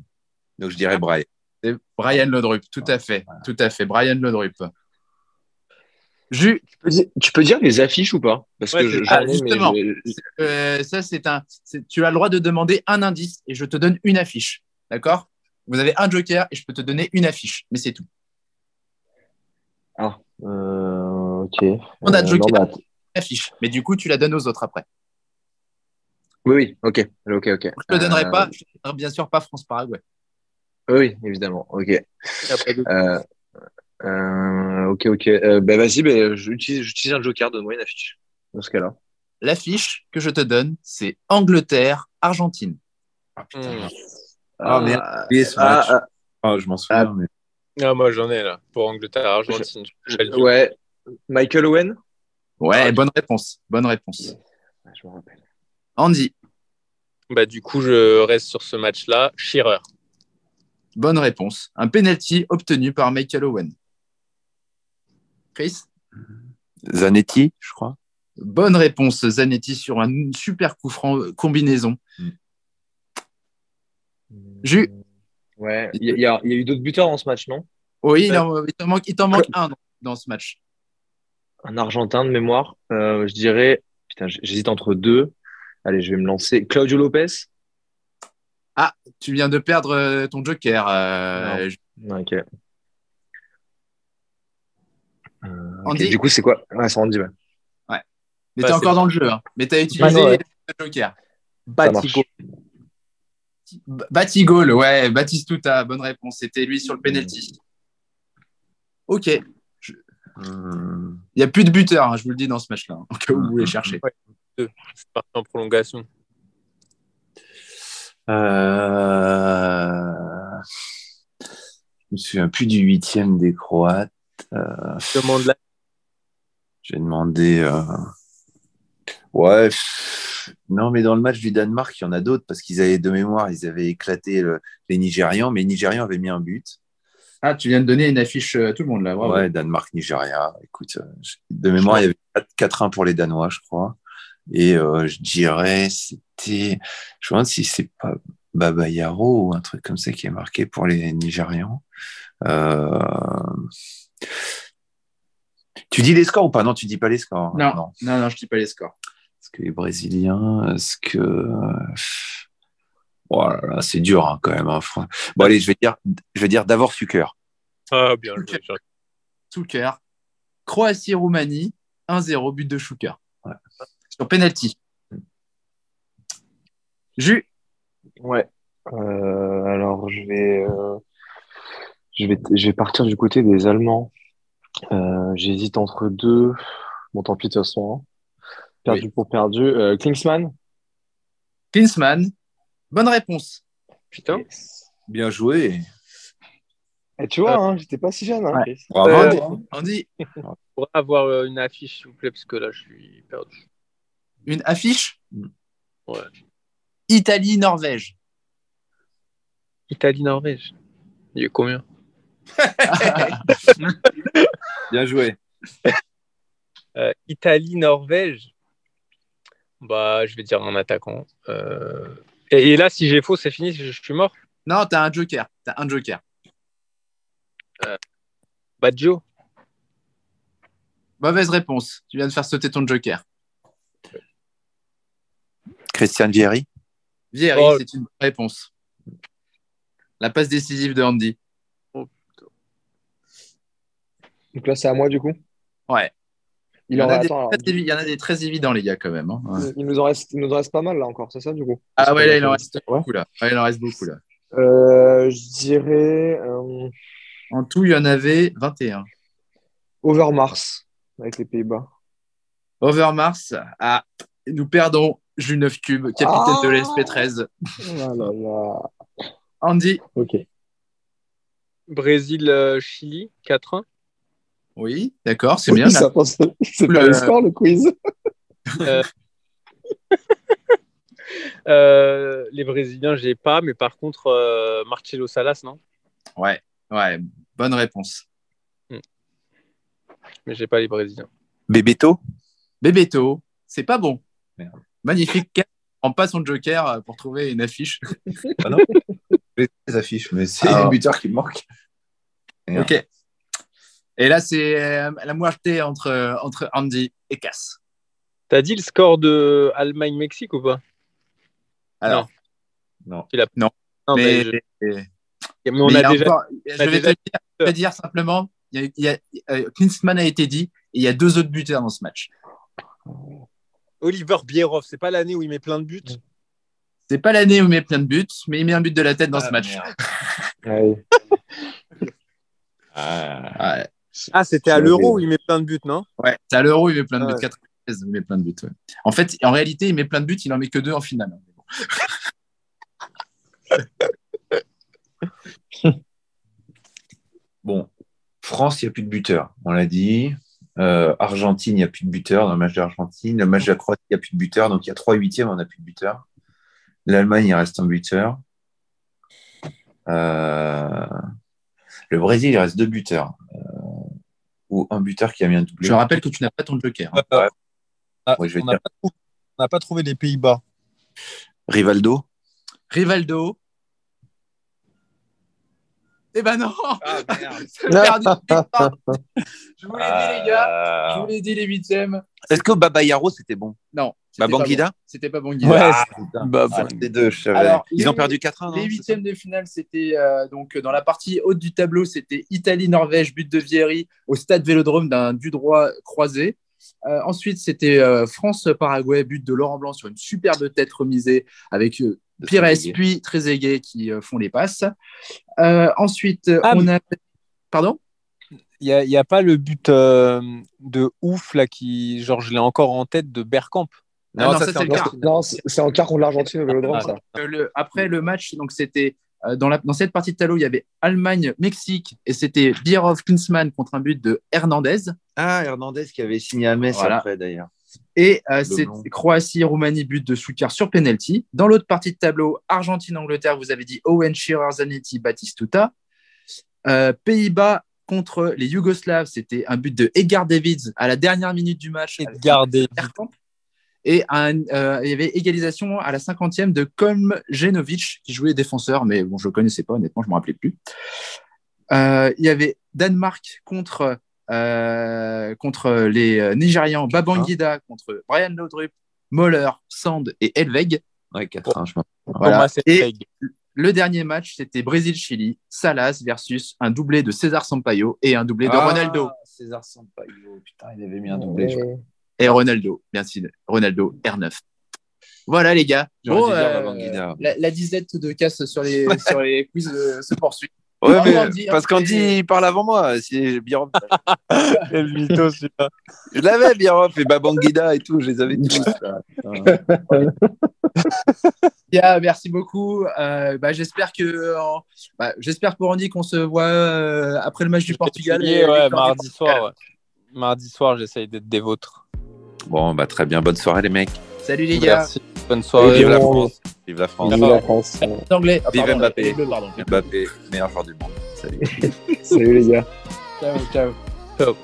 Donc je dirais Brian. c'est Brian Lodrup, tout à fait, tout à fait, Brian Lodrup. Tu peux dire- Tu peux dire les affiches ou pas? Parce Ouais, que je- ah, mais justement. euh, ça c'est un, tu as le droit de demander un indice et je te donne une affiche, d'accord? Vous avez un joker et je peux te donner une affiche, mais c'est tout. Ah, euh, ok. On a Euh, Joker. non, bah, Une affiche, mais du coup tu la donnes aux autres après. oui, oui, ok. Ok, ok. Je te donnerai Euh, pas, je te donnerai bien sûr pas France-Paraguay. Oui, évidemment. Ok. Euh, ok, ok. Euh, bah, vas-y, bah, j'utilise, j'utilise un joker, donne-moi une affiche. Dans ce cas-là. L'affiche que je te donne, c'est Angleterre-Argentine. Hmm. Ah, Euh, merde, ah, ah, Ah, je m'en souviens. mais- Ah, moi, j'en ai là. Pour Angleterre, Argentine. Je vais le dire. ouais. Michael Owen? Ouais, Ah, bonne réponse, bonne réponse. Ouais, Je me rappelle. Andy, Bah, du coup, je reste sur ce match-là. Shearer. bonne réponse. Un penalty obtenu par Michael Owen. Chris Zanetti, je crois. Bonne réponse, Zanetti, sur un super coup franc combinaison. Jus. Ouais. Il y, a- y y eu d'autres buteurs dans ce match, non? Oui, il en- il t'en manque, il t'en manque un dans, dans ce match. Un Argentin de mémoire. Euh, je dirais. Putain, j'hésite entre deux. Allez, je vais me lancer. Claudio Lopez? Tu viens de perdre euh, ton joker. euh, Ok. Euh, ok. Andy Du coup, c'est quoi? Ouais, c'est Andy, ouais. mais Bah, t'es encore dans le jeu. hein. Mais t'as utilisé ouais. le joker. Batigo. B- Batigol, ouais, Batistuta, bonne réponse. C'était lui sur le penalty. Ok. Il Hmm. n'y a plus de buteur, hein, je vous le dis, dans ce match-là, hein, au cas où vous voulez chercher. C'est parti en prolongation. Euh... Je me souviens plus du huitième des Croates. Euh, Demande la... J'ai demandé. euh, Ouais. Non, mais dans le match du Danemark, il y en a d'autres parce qu'ils avaient de mémoire, ils avaient éclaté le- les Nigérians, mais les Nigérians avaient mis un but. Ah, tu viens de donner une affiche euh, à tout le monde là. bravo. Ouais, Danemark-Nigeria. Écoute, euh, de mémoire, il y avait 4-1 pour les Danois, je crois. Et euh, je dirais, c'était. Je me demande si c'est pas Baba Yaro ou un truc comme ça qui est marqué pour les Nigérians. Euh, Tu dis les scores ou pas? Non, tu dis pas les scores. Non, non, non, je dis pas les scores. Est-ce que les Brésiliens, est-ce que. Oh là là, c'est dur hein, quand même. hein, Bon, allez, je vais dire, je vais dire d'abord Sucker. Ah, bien. Souker. Croatie-Roumanie, 1-0, but de. Ouais. Sur penalty. Jus, Ouais. Euh, alors, je vais, euh, je vais, je vais partir du côté des Allemands. Euh, j'hésite entre deux. Bon, tant pis, de toute façon. hein. Perdu pour perdu. Euh, Klinsmann? Klinsmann, bonne réponse. Putain. Bien joué. Et tu vois, hein, j'étais pas si jeune. Hein, Ouais. Bravo. Euh, Andy, On pourrait avoir euh, une affiche, s'il vous plaît, parce que là, je suis perdu. une affiche? Ouais. Italie-Norvège. Italie-Norvège. Il y a eu combien? Bien joué. Euh, Italie-Norvège. Bah, je vais dire un attaquant. Euh, Et, et là, si j'ai faux, c'est fini, je, je suis mort. Non, t'as un joker. T'as un joker. Baggio. Mauvaise réponse. Tu viens de faire sauter ton joker. Christian Vieri. Vieri, Oh. c'est une bonne réponse. La passe décisive de Andy. Donc là, c'est à moi, du coup. Ouais. Il, Il y, en en a des attends, très évi- il y en a des très évidents, les gars, quand même. hein. Ouais. il, nous en reste, il nous en reste pas mal, là, encore. C'est ça, du coup? Ah ouais, là, il en reste Ouais. beaucoup, là. Ouais, il en reste beaucoup, là. Euh, je dirais euh, En tout, il y en avait 21. Overmars, avec les Pays-Bas. Overmars, ah, nous perdons Jules 9 Cube, capitaine Ah. de l'SP13. Ah là là. Andy, Ok. Brésil-Chili, 4-1. Oui, d'accord, c'est bien. Ça pense- C'est pas Le- le score, le quiz Euh, euh, les Brésiliens, j'ai pas, mais par contre, euh, Marcelo Salas, non? Ouais, ouais, bonne réponse. Mais j'ai pas les Brésiliens. Bebeto? Bebeto, c'est pas bon. Merde. Magnifique. On prend pas son joker pour trouver une affiche. Les affiches, mais c'est Alors. le buteur qui me manque. Merde. ok. Et là, c'est euh, la moitié entre, entre Andy et Cass. T'as dit le score de Allemagne-Mexique ou pas? Alors, Non. Non, mais, mais, je- mais on a déjà. encore- je vais déjà- te dire, je vais te dire simplement, il y a, il y a- euh, Klinsmann a été dit, et il y a deux autres buteurs dans ce match. Oliver Bierhoff, c'est pas l'année où il met plein de buts? C'est pas l'année où il met plein de buts, mais il met un but de la tête dans ce match. Ouais. Ouais, Ah, c'était à l'Euro où il met plein de buts, non? Ouais. c'est à l'Euro, il met plein de buts. Ouais. 96, il met plein de buts. ouais. En fait, en réalité, il met plein de buts, il en met que deux en finale. Bon, France, il n'y a plus de buteur, on l'a dit. Euh, Argentine, il n'y a plus de buteur dans le match d'Argentine. Le match de la Croatie, il n'y a plus de buteur. Donc, il y a trois huitièmes, on n'a plus de buteur. L'Allemagne, il reste un buteur. Euh, Le Brésil, il reste deux buteurs. Euh, Ou un buteur qui a mis un doublé. Je rappelle que tu n'as pas ton joker. hein. Ah, Ouais, je vais on n'a pas, trouvé- on n'a pas trouvé les Pays-Bas. Rivaldo. Rivaldo. Eh ben non Ah, merde. Je vous l'ai dit, les gars. Je vous l'ai dit, les huitièmes. Est-ce que Babayaro, c'était bon? Non. c'était pas Babangida bon. C'était pas Bangida. Ouais, Ah. Bah, Ah, les deux, je savais. Alors, Ils les- ont perdu 4-1, non Les huitièmes de finale, c'était euh, donc dans la partie haute du tableau, c'était Italie-Norvège, but de Vieri au stade Vélodrome d'un du droit croisé. Euh, ensuite, c'était euh, France-Paraguay, but de Laurent Blanc sur une superbe tête remisée avec euh, Pires puis Trezeguet qui euh, font les passes. Euh, ensuite, Ah, on a. Pardon? Il n'y a, il y a pas le but euh, de ouf, là, qui, genre, je l'ai encore en tête de Bergkamp. Ah non, ça, ça, c'est. Non, en quart contre l'Argentine au Vélodrome, Ah, ça. Le- après le match, donc c'était euh, dans, la, dans cette partie de tableau, il y avait Allemagne-Mexique et c'était Bierhoff Klinsmann contre un but de Hernandez. Ah, Hernandez qui avait signé à Metz Voilà. après, d'ailleurs. Et euh, c'est. Croatie-Roumanie, but de Soukar sur penalty. Dans l'autre partie de tableau, Argentine-Angleterre, vous avez dit Owen Shearer, Zanetti, Batistuta. Euh, Pays-Bas contre les Yougoslaves, c'était un but de Edgar Davids à la dernière minute du match. Edgar Davids. Et un, euh, il y avait égalisation à la 50e de Kolm Jenovic, qui jouait défenseur, mais bon, je ne le connaissais pas, honnêtement, je ne me rappelais plus. Euh, il y avait Danemark contre, euh, contre les Nigérians, Babangida contre Brian Laudrup, Moller, Sand et Elveg. Ouais, 4-1, je Voilà. Et-. Le dernier match, c'était Brésil-Chili, Salas versus un doublé de César Sampaio et un doublé de Ronaldo. Ah, César Sampaio, putain, il avait mis un doublé. je crois. Ouais. Et Ronaldo, bien sûr, Ronaldo, R9. Voilà les gars. Bon, euh, la, la disette de casse sur les, sur les quiz euh, se poursuit. Ouais, Bravo, mais Andy, parce qu'Andy parle avant moi. C'est Biroff. Quel mytho, celui-là. je l'avais, Biroff et Babangida et tout, je les avais tous. Yeah, merci beaucoup. Euh, bah, j'espère que, euh, bah, j'espère pour Andy qu'on se voit euh, après le match du Portugal. Et ouais, mardi soir. ouais. Mardi soir, j'essaye d'être des vôtres. Bon, bah très bien. Bonne soirée, les mecs. Salut les gars. Merci. Bonne soirée. Vive la. France. Vive la France. Vive la France. Anglais. Ah, pardon, Mbappé. pardon. Mbappé, meilleur joueur du monde. Salut. Salut les gars. Ciao, ciao.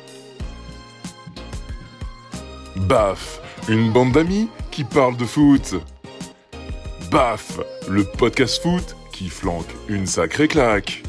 Baf, une bande d'amis qui parle de foot. Baf, le podcast foot qui flanque une sacrée claque.